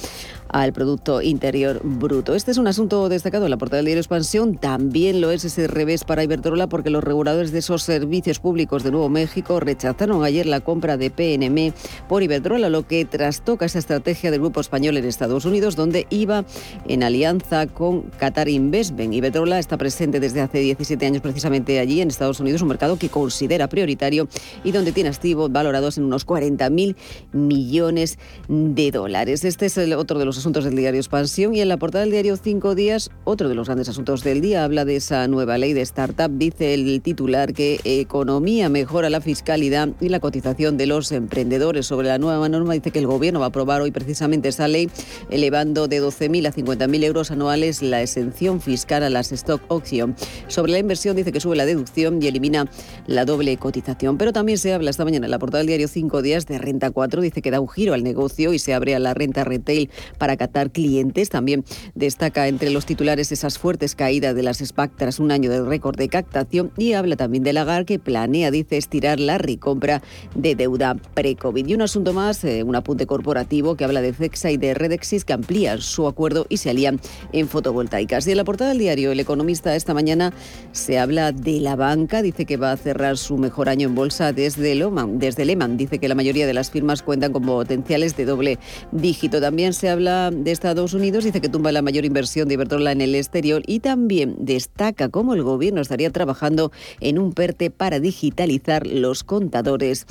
al Producto Interior Bruto. Este es un asunto destacado en la portada del diario Expansión. También lo es ese revés para Iberdrola porque los reguladores de esos servicios públicos de Nuevo México rechazaron ayer la compra de PNM por Iberdrola, lo que trastoca esa estrategia del grupo español en Estados Unidos, donde iba en alianza con Qatar Investment. Iberdrola está presente desde hace 17 años precisamente allí en Estados Unidos, un mercado que considera prioritario y donde tiene activos valorados en unos 40.000 millones de dólares. Este es otro de los asuntos del diario Expansión y en la portada del diario Cinco Días, otro de los grandes asuntos del día, habla de esa nueva ley de startup. Dice el titular que economía mejora la fiscalidad y la cotización de los emprendedores. Sobre la nueva norma dice que el gobierno va a aprobar hoy precisamente esa ley, elevando de 12.000 a 50.000 euros anuales la exención fiscal a las stock option. Sobre la inversión dice que sube la deducción y elimina la doble cotización. Pero también se habla esta mañana en la portada del diario Cinco Días de Renta 4 dice que da un giro al negocio y se abre a la renta retail para captar clientes. También destaca entre los titulares esas fuertes caídas de las SPAC tras un año de récord de captación y habla también de Lagar que planea, dice, estirar la recompra de deuda pre-COVID. Y un asunto más, eh, un apunte corporativo que habla de CEXA y de Redexis que amplían su acuerdo y se alían en fotovoltaicas. Y en la portada del diario El Economista esta mañana se habla de la banca, dice que va a cerrar su mejor año en bolsa desde Loman, desde Lehman. Dice que la mayoría de las firmas cuentan con potenciales de doble dígito. También se habla de Estados Unidos, dice que tumba la mayor inversión de Iberdrola en el exterior y también destaca cómo el gobierno estaría trabajando en un PERTE para digitalizar los contadores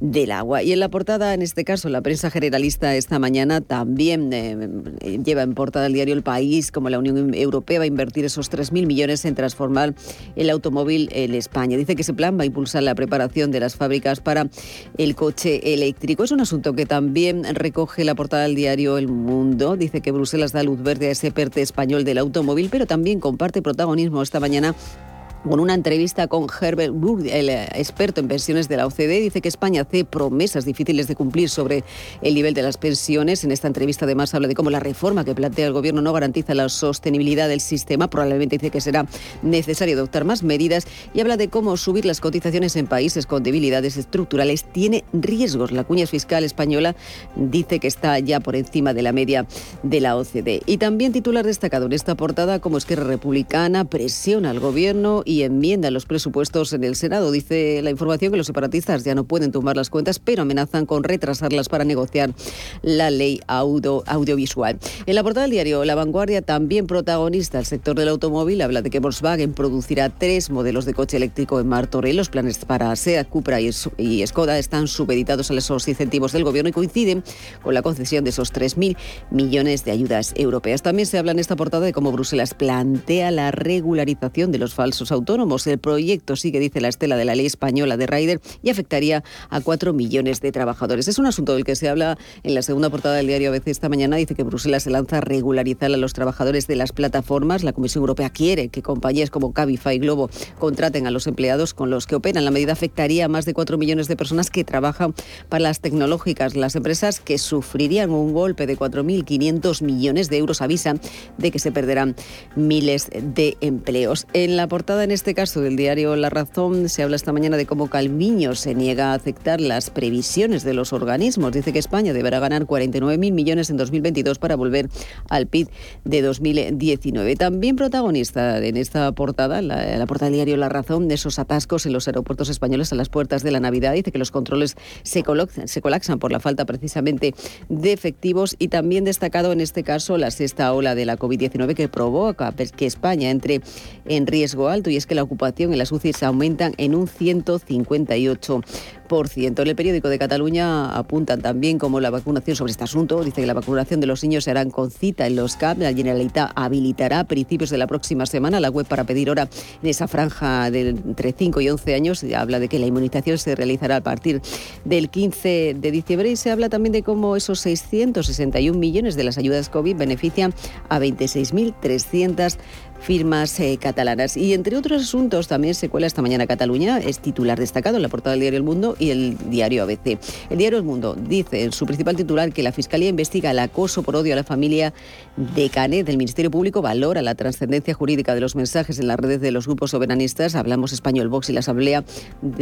del agua. Y en la portada, en este caso, la prensa generalista esta mañana también eh, lleva en portada el diario El País, como la Unión Europea va a invertir esos 3.000 millones en transformar el automóvil en España. Dice que ese plan va a impulsar la preparación de las fábricas para el coche eléctrico. Es un asunto que también recoge la portada del diario El Mundo. Dice que Bruselas da luz verde a ese PERTE español del automóvil, pero también comparte protagonismo esta mañana con una entrevista con Herbert Burg, el eh, experto en pensiones de la OCDE, dice que España hace promesas difíciles de cumplir sobre el nivel de las pensiones. En esta entrevista además habla de cómo la reforma que plantea el gobierno no garantiza la sostenibilidad del sistema. Probablemente dice que será necesario adoptar más medidas y habla de cómo subir las cotizaciones en países con debilidades estructurales tiene riesgos. La cuña fiscal española dice que está ya por encima de la media de la OCDE. Y también titular destacado en esta portada como Esquerra Republicana presiona al gobierno y enmienda los presupuestos en el Senado. Dice la información que los separatistas ya no pueden tomar las cuentas, pero amenazan con retrasarlas para negociar la ley audio, audiovisual. En la portada del diario La Vanguardia, también protagonista el sector del automóvil, habla de que Volkswagen producirá tres modelos de coche eléctrico en Martorell. Los planes para SEAT, Cupra y Skoda están supeditados a esos incentivos del gobierno y coinciden con la concesión de esos 3.000 millones de ayudas europeas. También se habla en esta portada de cómo Bruselas plantea la regularización de los falsos autos autónomos. El proyecto sigue, dice la estela de la ley española de Rider, y afectaría a cuatro millones de trabajadores. Es un asunto del que se habla en la segunda portada del diario ABC esta mañana. Dice que Bruselas se lanza a regularizar a los trabajadores de las plataformas. La Comisión Europea quiere que compañías como Cabify y Globo contraten a los empleados con los que operan. La medida afectaría a más de cuatro millones de personas que trabajan para las tecnológicas. Las empresas que sufrirían un golpe de 4.500 millones de euros avisan de que se perderán miles de empleos. En la portada en este caso del diario La Razón se habla esta mañana de cómo Calviño se niega a aceptar las previsiones de los organismos. Dice que España deberá ganar 49.000 millones en 2022 para volver al PIB de 2019. También protagonista en esta portada, la, la portada del diario La Razón, de esos atascos en los aeropuertos españoles a las puertas de la Navidad. Dice que los controles se, se colapsan por la falta precisamente de efectivos y también destacado en este caso la sexta ola de la COVID-19 que provoca que España entre en riesgo alto y es que la ocupación en las UCIs aumentan en un 158%. En el periódico de Cataluña apuntan también como la vacunación sobre este asunto. Dice que la vacunación de los niños se hará con cita en los CAP. La Generalitat habilitará a principios de la próxima semana la web para pedir hora en esa franja de entre 5 y 11 años. Habla de que la inmunización se realizará a partir del 15 de diciembre y se habla también de cómo esos 661 millones de las ayudas COVID benefician a 26.300 firmas eh, catalanas. Y entre otros asuntos también se cuela esta mañana Cataluña, es titular destacado en la portada del diario El Mundo y el diario ABC. El diario El Mundo dice en su principal titular que la Fiscalía investiga el acoso por odio a la familia de Canet. El Ministerio Público valora la trascendencia jurídica de los mensajes en las redes de los grupos soberanistas. Hablamos Español Vox y la Asamblea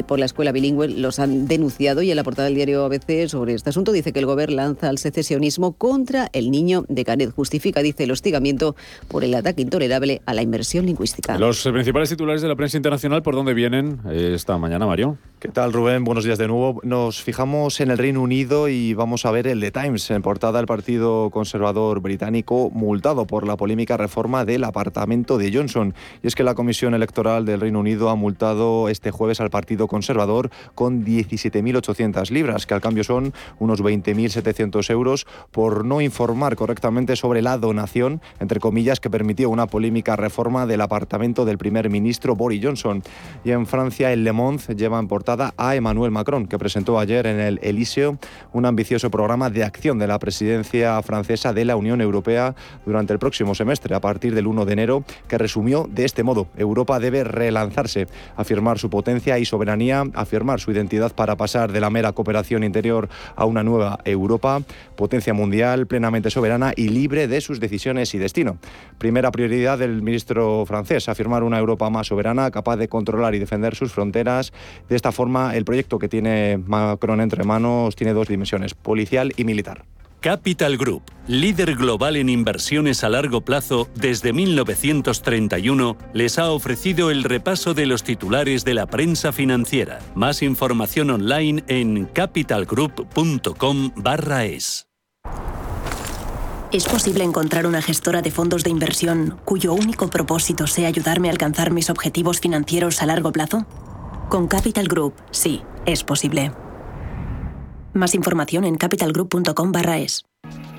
por la Escuela Bilingüe los han denunciado y en la portada del diario ABC sobre este asunto dice que el gobierno lanza al secesionismo contra el niño de Canet. Justifica, dice, el hostigamiento por el ataque intolerable a la inversión lingüística. Los principales titulares de la prensa internacional, ¿por dónde vienen esta mañana, Mario? ¿Qué tal, Rubén? Buenos días de nuevo. Nos fijamos en el Reino Unido y vamos a ver el The Times. En portada, el Partido Conservador Británico multado por la polémica reforma del apartamento de Johnson. Y es que la Comisión Electoral del Reino Unido ha multado este jueves al Partido Conservador con 17.800 libras, que al cambio son unos 20.700 euros, por no informar correctamente sobre la donación, entre comillas, que permitió una polémica reforma del apartamento del primer ministro Boris Johnson. Y en Francia, el Le Monde lleva en portada a Emmanuel Macron, que presentó ayer en el Elíseo un ambicioso programa de acción de la presidencia francesa de la Unión Europea durante el próximo semestre, a partir del 1 de enero, que resumió de este modo, Europa debe relanzarse, afirmar su potencia y soberanía, afirmar su identidad para pasar de la mera cooperación interior a una nueva Europa, potencia mundial, plenamente soberana y libre de sus decisiones y destino. Primera prioridad del ministro francés, afirmar una Europa más soberana, capaz de controlar y defender sus fronteras. De esta forma, el proyecto que tiene Macron entre manos tiene dos dimensiones, policial y militar. Capital Group, líder global en inversiones a largo plazo desde 1931, les ha ofrecido el repaso de los titulares de la prensa financiera. Más información online en capitalgroup.com/es. ¿Es posible encontrar una gestora de fondos de inversión cuyo único propósito sea ayudarme a alcanzar mis objetivos financieros a largo plazo? Con Capital Group, sí, es posible. Más información en capitalgroup.com es.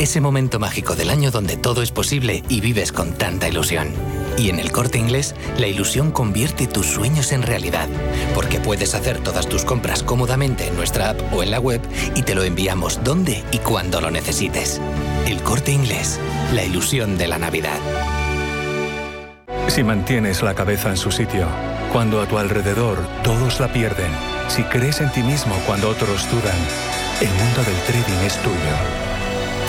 ese momento mágico del año donde todo es posible y vives con tanta ilusión. Y en el corte inglés, la ilusión convierte tus sueños en realidad, porque puedes hacer todas tus compras cómodamente en nuestra app o en la web y te lo enviamos donde y cuando lo necesites. El corte inglés, la ilusión de la Navidad. Si mantienes la cabeza en su sitio, cuando a tu alrededor todos la pierden, si crees en ti mismo cuando otros dudan, el mundo del trading es tuyo.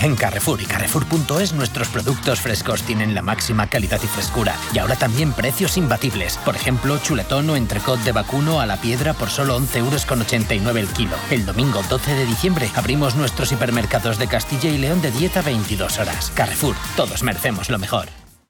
En Carrefour y Carrefour.es nuestros productos frescos tienen la máxima calidad y frescura y ahora también precios imbatibles. Por ejemplo, chuletón o entrecot de vacuno a la piedra por solo 11,89 euros el kilo. El domingo 12 de diciembre abrimos nuestros hipermercados de Castilla y León de 10 a 22 horas. Carrefour, todos merecemos lo mejor.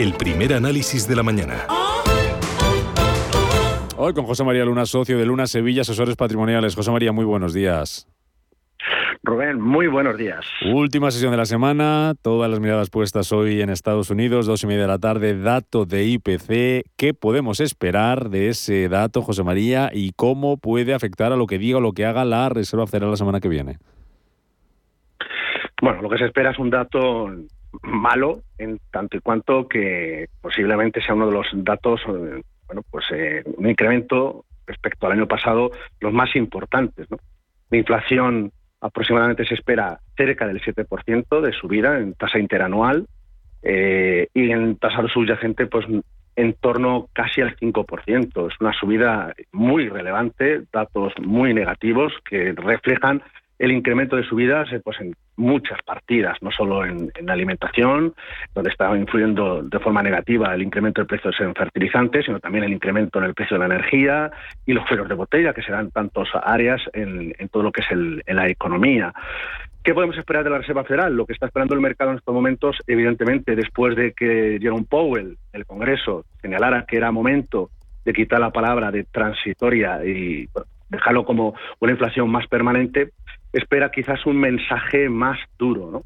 El primer análisis de la mañana. Hoy con José María Luna, socio de Luna Sevilla, asesores patrimoniales. José María, muy buenos días. Rubén, muy buenos días. Última sesión de la semana, todas las miradas puestas hoy en Estados Unidos, dos y media de la tarde, dato de IPC. ¿Qué podemos esperar de ese dato, José María, y cómo puede afectar a lo que diga o lo que haga la Reserva Federal la semana que viene? Bueno, lo que se espera es un dato malo en tanto y cuanto que posiblemente sea uno de los datos, eh, bueno, pues eh, un incremento respecto al año pasado, los más importantes. ¿no? La inflación aproximadamente se espera cerca del 7% de subida en tasa interanual eh, y en tasa subyacente, pues en torno casi al 5%. Es una subida muy relevante, datos muy negativos que reflejan el incremento de subidas eh, pues en muchas partidas, no solo en, alimentación, donde está influyendo de forma negativa el incremento del precio de fertilizantes, sino también el incremento en el precio de la energía y los fueros de botella, que serán tantas áreas en, todo lo que es el, en la economía. ¿Qué podemos esperar de la Reserva Federal? Lo que está esperando el mercado en estos momentos, evidentemente, después de que Jerome Powell, el Congreso, señalara que era momento de quitar la palabra de transitoria y dejarlo como una inflación más permanente, espera quizás un mensaje más duro, ¿no?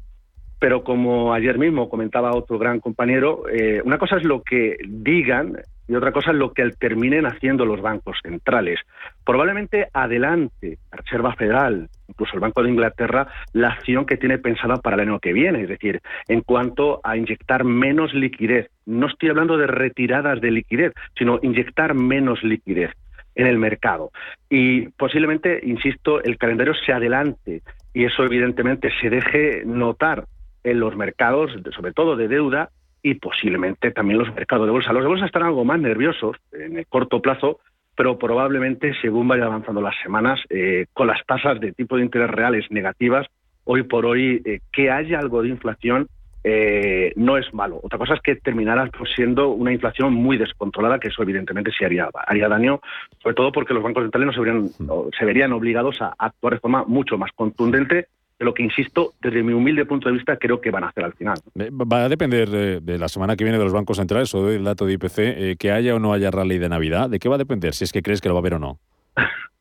Pero como ayer mismo comentaba otro gran compañero, eh, una cosa es lo que digan y otra cosa es lo que terminen haciendo los bancos centrales. Probablemente adelante la Reserva Federal, incluso el Banco de Inglaterra, la acción que tiene pensada para el año que viene, es decir, en cuanto a inyectar menos liquidez. No estoy hablando de retiradas de liquidez, sino inyectar menos liquidez en el mercado. Y posiblemente, insisto, el calendario se adelante y eso evidentemente se deje notar en los mercados, sobre todo de deuda y posiblemente también los mercados de bolsa. Los de bolsa están algo más nerviosos en el corto plazo, pero probablemente según vaya avanzando las semanas, eh, con las tasas de tipo de interés reales negativas, hoy por hoy, eh, que haya algo de inflación eh, no es malo. Otra cosa es que terminará siendo una inflación muy descontrolada, que eso evidentemente sí haría, haría daño, sobre todo porque los bancos centrales no se, verían, se verían obligados a actuar de forma mucho más contundente de lo que, insisto, desde mi humilde punto de vista, creo que van a hacer al final. Va a depender de, la semana que viene de los bancos centrales o del dato de IPC, eh, que haya o no haya rally de Navidad. ¿De qué va a depender? Si es que crees que lo va a haber o no.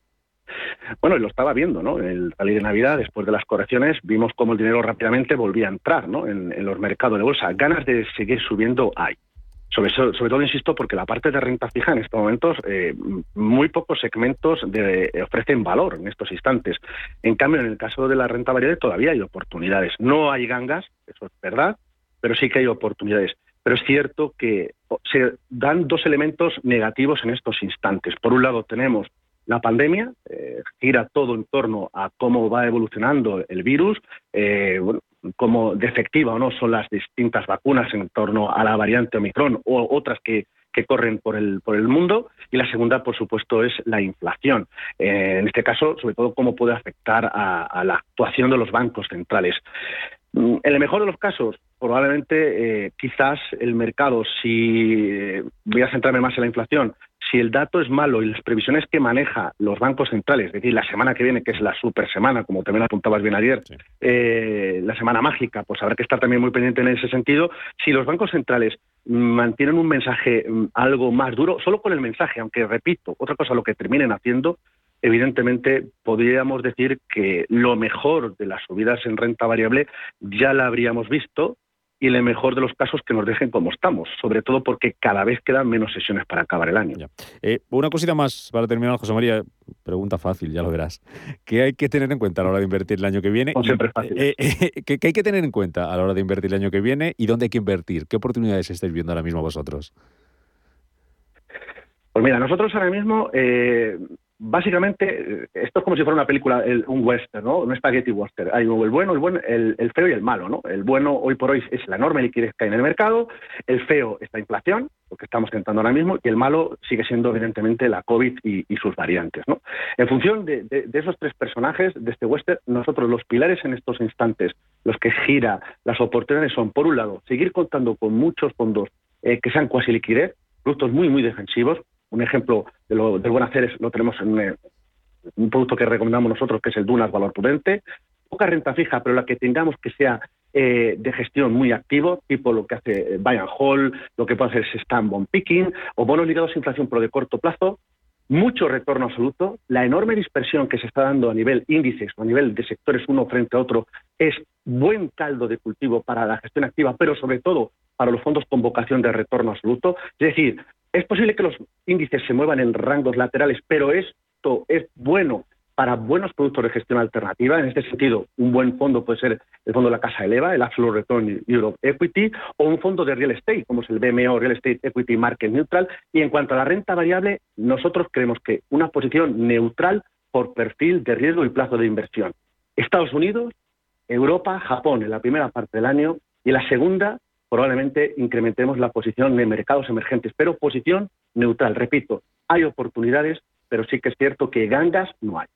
bueno, lo estaba viendo, ¿no? El rally de Navidad, después de las correcciones, vimos cómo el dinero rápidamente volvía a entrar, ¿no? En, en los mercados de bolsa. Ganas de seguir subiendo hay. Sobre, sobre, todo, insisto, porque la parte de renta fija en estos momentos, eh, muy pocos segmentos de, ofrecen valor en estos instantes. En cambio, en el caso de la renta variable todavía hay oportunidades. No hay gangas, eso es verdad, pero sí que hay oportunidades. Pero es cierto que se dan dos elementos negativos en estos instantes. Por un lado, tenemos la pandemia, eh, gira todo en torno a cómo va evolucionando el virus, eh, cómo defectiva o no son las distintas vacunas en torno a la variante Omicron o otras que, que corren por el, por el mundo. Y la segunda, por supuesto, es la inflación. Eh, en este caso, sobre todo, cómo puede afectar a, la actuación de los bancos centrales. Mm, en el mejor de los casos, probablemente, quizás el mercado, si voy a centrarme más en la inflación, si el dato es malo y las previsiones que maneja los bancos centrales, es decir, la semana que viene, que es la super semana, como también apuntabas bien ayer, eh, la semana mágica, pues habrá que estar también muy pendiente en ese sentido. Si los bancos centrales mantienen un mensaje mm, algo más duro, solo con el mensaje, aunque repito, otra cosa lo que terminen haciendo, evidentemente podríamos decir que lo mejor de las subidas en renta variable ya la habríamos visto y en el mejor de los casos que nos dejen como estamos, sobre todo porque cada vez quedan menos sesiones para acabar el año. Eh, una cosita más para terminar, José María, pregunta fácil, ya lo verás. ¿Qué hay que tener en cuenta a la hora de invertir el año que viene? siempre fácil. Eh, eh, ¿qué, hay que tener en cuenta a la hora de invertir el año que viene y dónde hay que invertir? ¿Qué oportunidades estáis viendo ahora mismo vosotros? Pues mira, nosotros ahora mismo básicamente, esto es como si fuera una película, un western, ¿no? Un spaghetti western. Hay el bueno, el bueno, el, feo y el malo, ¿no? El bueno hoy por hoy es la enorme liquidez que hay en el mercado, el feo es la inflación, lo que estamos tentando ahora mismo, y el malo sigue siendo evidentemente la COVID y, sus variantes, ¿no? En función de, esos tres personajes de este western, nosotros los pilares en estos instantes, los que gira las oportunidades son, por un lado, seguir contando con muchos fondos eh, que sean cuasi liquidez, productos muy, muy defensivos, un ejemplo de lo, del buen hacer es, lo tenemos en eh, un producto que recomendamos nosotros, que es el Dunas Valor Prudente. Poca renta fija, pero la que tengamos que sea eh, de gestión muy activo, tipo lo que hace Bayern Hall, lo que puede hacer es Stan Bond Picking, o bonos ligados a inflación, pero de corto plazo, mucho retorno absoluto, la enorme dispersión que se está dando a nivel índices o a nivel de sectores uno frente a otro es buen caldo de cultivo para la gestión activa, pero sobre todo para los fondos con vocación de retorno absoluto. Es decir, es posible que los índices se muevan en rangos laterales, pero esto es bueno para buenos productos de gestión alternativa. En este sentido, un buen fondo puede ser el fondo de la Casa Eleva, el Absolute Return Europe Equity, o un fondo de real estate, como es el BMO Real Estate Equity Market Neutral. Y en cuanto a la renta variable, nosotros creemos que una posición neutral por perfil de riesgo y plazo de inversión. Estados Unidos, Europa, Japón en la primera parte del año y en la segunda probablemente incrementemos la posición de mercados emergentes, pero posición neutral. Repito, hay oportunidades, pero sí que es cierto que gangas no hay.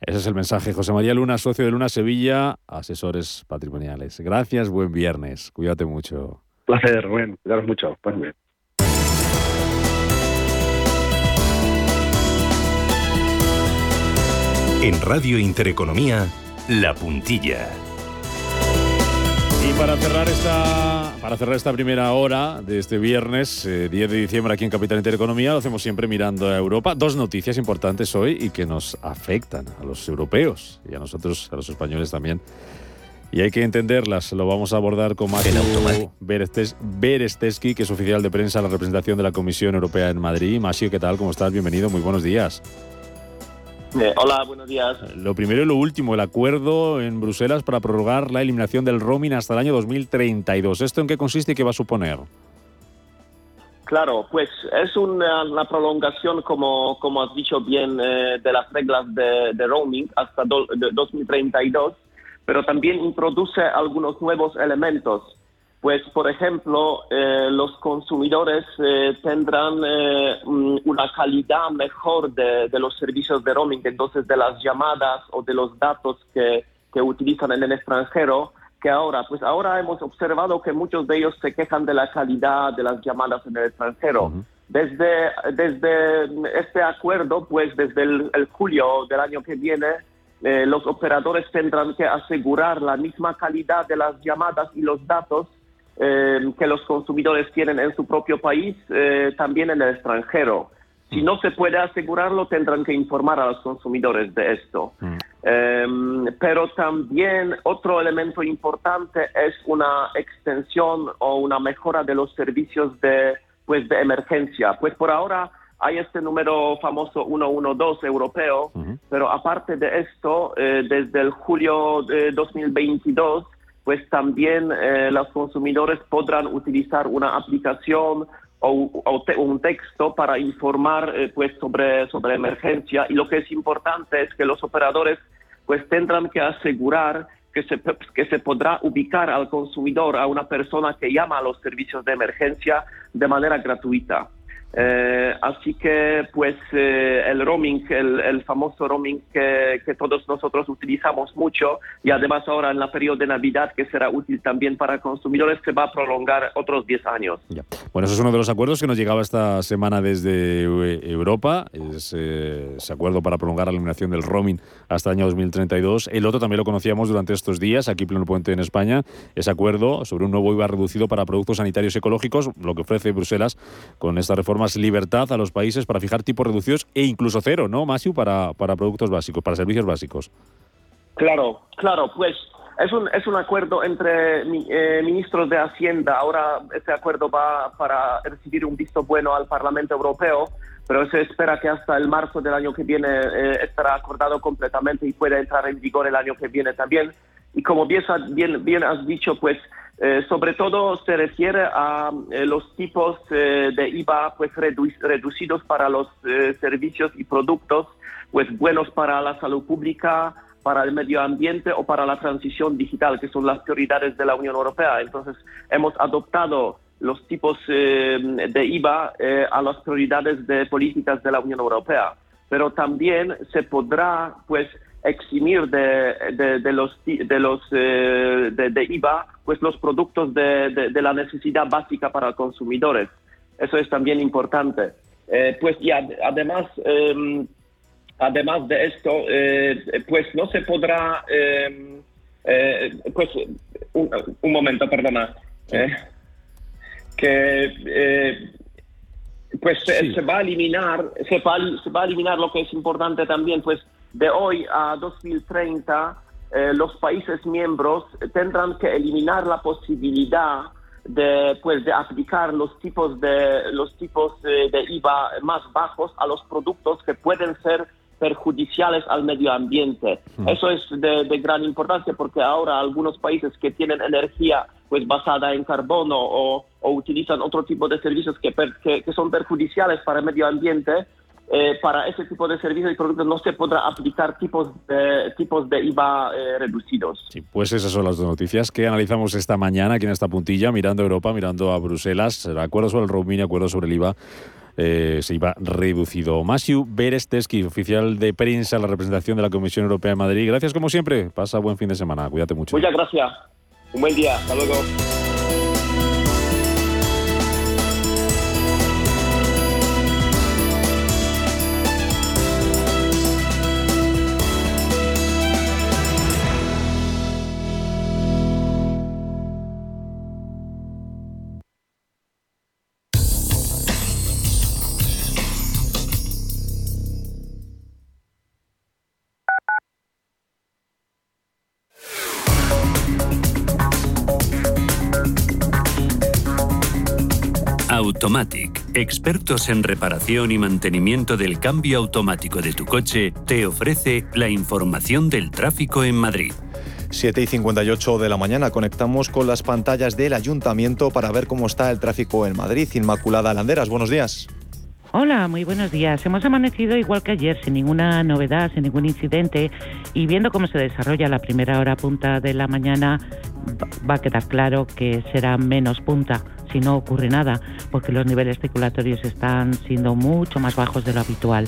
Ese es el mensaje. José María Luna, socio de Luna Sevilla, asesores patrimoniales. Gracias, buen viernes. Cuídate mucho. Placer, Rubén. Cuidaros mucho. Pues bien. En Radio Intereconomía, La Puntilla. Y para cerrar esta, para cerrar esta primera hora de este viernes, 10 eh, de diciembre aquí en Capital Intereconomía, lo hacemos siempre mirando a Europa. Dos noticias importantes hoy y que nos afectan a los europeos y a nosotros, a los españoles también. Y hay que entenderlas. Lo vamos a abordar con Masio Beresteski, que es oficial de prensa de la representación de la Comisión Europea en Madrid. Masio, ¿qué tal? ¿Cómo estás? Bienvenido. Muy buenos días. Eh, hola, buenos días. Lo primero y lo último, el acuerdo en Bruselas para prorrogar la eliminación del roaming hasta el año 2032. ¿Esto en qué consiste y qué va a suponer? Claro, pues es una, prolongación, como, como has dicho bien, eh, de las reglas de, roaming hasta 2032, pero también introduce algunos nuevos elementos pues por ejemplo, eh, los consumidores eh, tendrán eh, una calidad mejor de, los servicios de roaming, entonces de las llamadas o de los datos que, que, utilizan en el extranjero, que ahora, pues ahora hemos observado que muchos de ellos se quejan de la calidad de las llamadas en el extranjero. Desde, desde este acuerdo, pues desde el, el julio del año que viene, eh, los operadores tendrán que asegurar la misma calidad de las llamadas y los datos eh, que los consumidores tienen en su propio país, eh, también en el extranjero. Si no se puede asegurarlo, tendrán que informar a los consumidores de esto. Em, pero también otro elemento importante es una extensión o una mejora de los servicios de, pues, de emergencia. Pues por ahora hay este número famoso 112 europeo, pero aparte de esto, eh, desde el julio de 2022, pues también eh, los consumidores podrán utilizar una aplicación o, un texto para informar eh, pues sobre, sobre emergencia y lo que es importante es que los operadores pues tendrán que asegurar que se, que se podrá ubicar al consumidor, a una persona que llama a los servicios de emergencia de manera gratuita. Eh, así que, pues, eh, el roaming, el, famoso roaming que, todos nosotros utilizamos mucho y además ahora en la periodo de Navidad, que será útil también para consumidores, se va a prolongar otros 10 años. Bueno, eso es uno de los acuerdos que nos llegaba esta semana desde eh, Europa, es, ese acuerdo para prolongar la eliminación del roaming hasta el año 2032. El otro también lo conocíamos durante estos días, aquí Pleno Puente en España, ese acuerdo sobre un nuevo IVA reducido para productos sanitarios ecológicos, lo que ofrece Bruselas con esta reforma más libertad a los países para fijar tipos reducidos e incluso cero, ¿no, Masiu, para, para productos básicos, para servicios básicos? Claro, claro, pues es un, es un acuerdo entre eh, ministros de Hacienda. Ahora este acuerdo va para recibir un visto bueno al Parlamento Europeo, pero se espera que hasta el marzo del año que viene eh, estará acordado completamente y pueda entrar en vigor el año que viene también. Y como bien, bien, bien has dicho, pues eh, sobre todo se refiere a eh, los tipos eh, de IVA pues reducidos para los servicios y productos pues buenos para la salud pública, para el medio ambiente o para la transición digital, que son las prioridades de la Unión Europea. Entonces, hemos adoptado los tipos de IVA a las prioridades de políticas de la Unión Europea. Pero también se podrá, pues, eximir de, de, los, de, los eh, de, IVA pues los productos de, la necesidad básica para consumidores. Eso es también importante. Eh, pues y además, em, además de esto, eh, pues no se podrá, em, pues un, momento, perdona, que pues se va a eliminar, se va, se va a eliminar lo que es importante también, pues de hoy a 2030 eh, los países miembros tendrán que eliminar la posibilidad de, pues, de aplicar los tipos de los tipos eh, de IVA más bajos a los productos que pueden ser perjudiciales al medio ambiente. Hmm. Eso es de, gran importancia porque ahora algunos países que tienen energía pues basada en carbono o, utilizan otro tipo de servicios que, que son perjudiciales para el medio ambiente, eh, para ese tipo de servicios y productos no se podrá aplicar tipos de, tipos de IVA eh, reducidos. Sí, pues esas son las dos noticias que analizamos esta mañana aquí en esta puntilla, mirando a Europa, mirando a Bruselas. Acuerdo sobre el roaming, acuerdo sobre el IVA. Eh, se iba reducido. Masiu Beresteski, oficial de prensa, la representación de la Comisión Europea de Madrid. Gracias como siempre. Pasa buen fin de semana. Cuídate mucho. Muchas gracias. Un buen día. Hasta luego. Automatic, expertos en reparación y mantenimiento del cambio automático de tu coche, te ofrece la información del tráfico en Madrid. 7 y 58 de la mañana conectamos con las pantallas del ayuntamiento para ver cómo está el tráfico en Madrid. Inmaculada Landeras, buenos días. Hola, muy buenos días. Hemos amanecido igual que ayer, sin ninguna novedad, sin ningún incidente y viendo cómo se desarrolla la primera hora punta de la mañana, va a quedar claro que será menos punta si no ocurre nada, porque los niveles circulatorios están siendo mucho más bajos de lo habitual.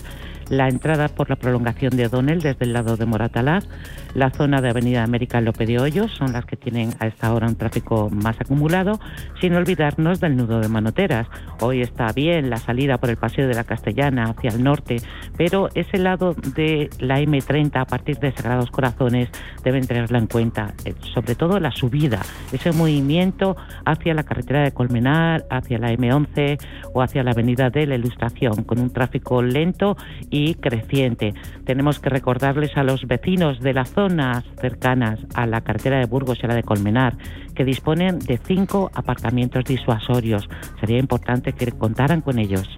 la entrada por la prolongación de O'Donnell desde el lado de Moratalaz, la zona de Avenida América Lope de Hoyos son las que tienen a esta hora un tráfico más acumulado, sin olvidarnos del nudo de Manoteras. Hoy está bien la salida por el Paseo de la Castellana hacia el norte, pero ese lado de la M30 a partir de Sagrados Corazones deben tenerla en cuenta, eh, sobre todo la subida, ese movimiento hacia la carretera de Colmenar, hacia la M11 o hacia la Avenida de la Ilustración, con un tráfico lento y creciente. Tenemos que recordarles a los vecinos de las zonas cercanas a la carretera de Burgos y a la de Colmenar que disponen de cinco aparcamientos disuasorios. Sería importante que contaran con ellos.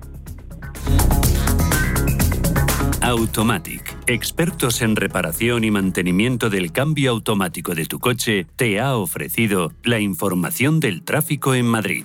Automatic, expertos en reparación y mantenimiento del cambio automático de tu coche, te ha ofrecido la información del tráfico en Madrid.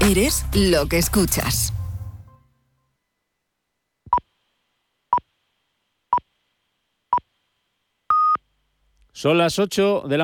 Eres lo que escuchas. Son las 8 de la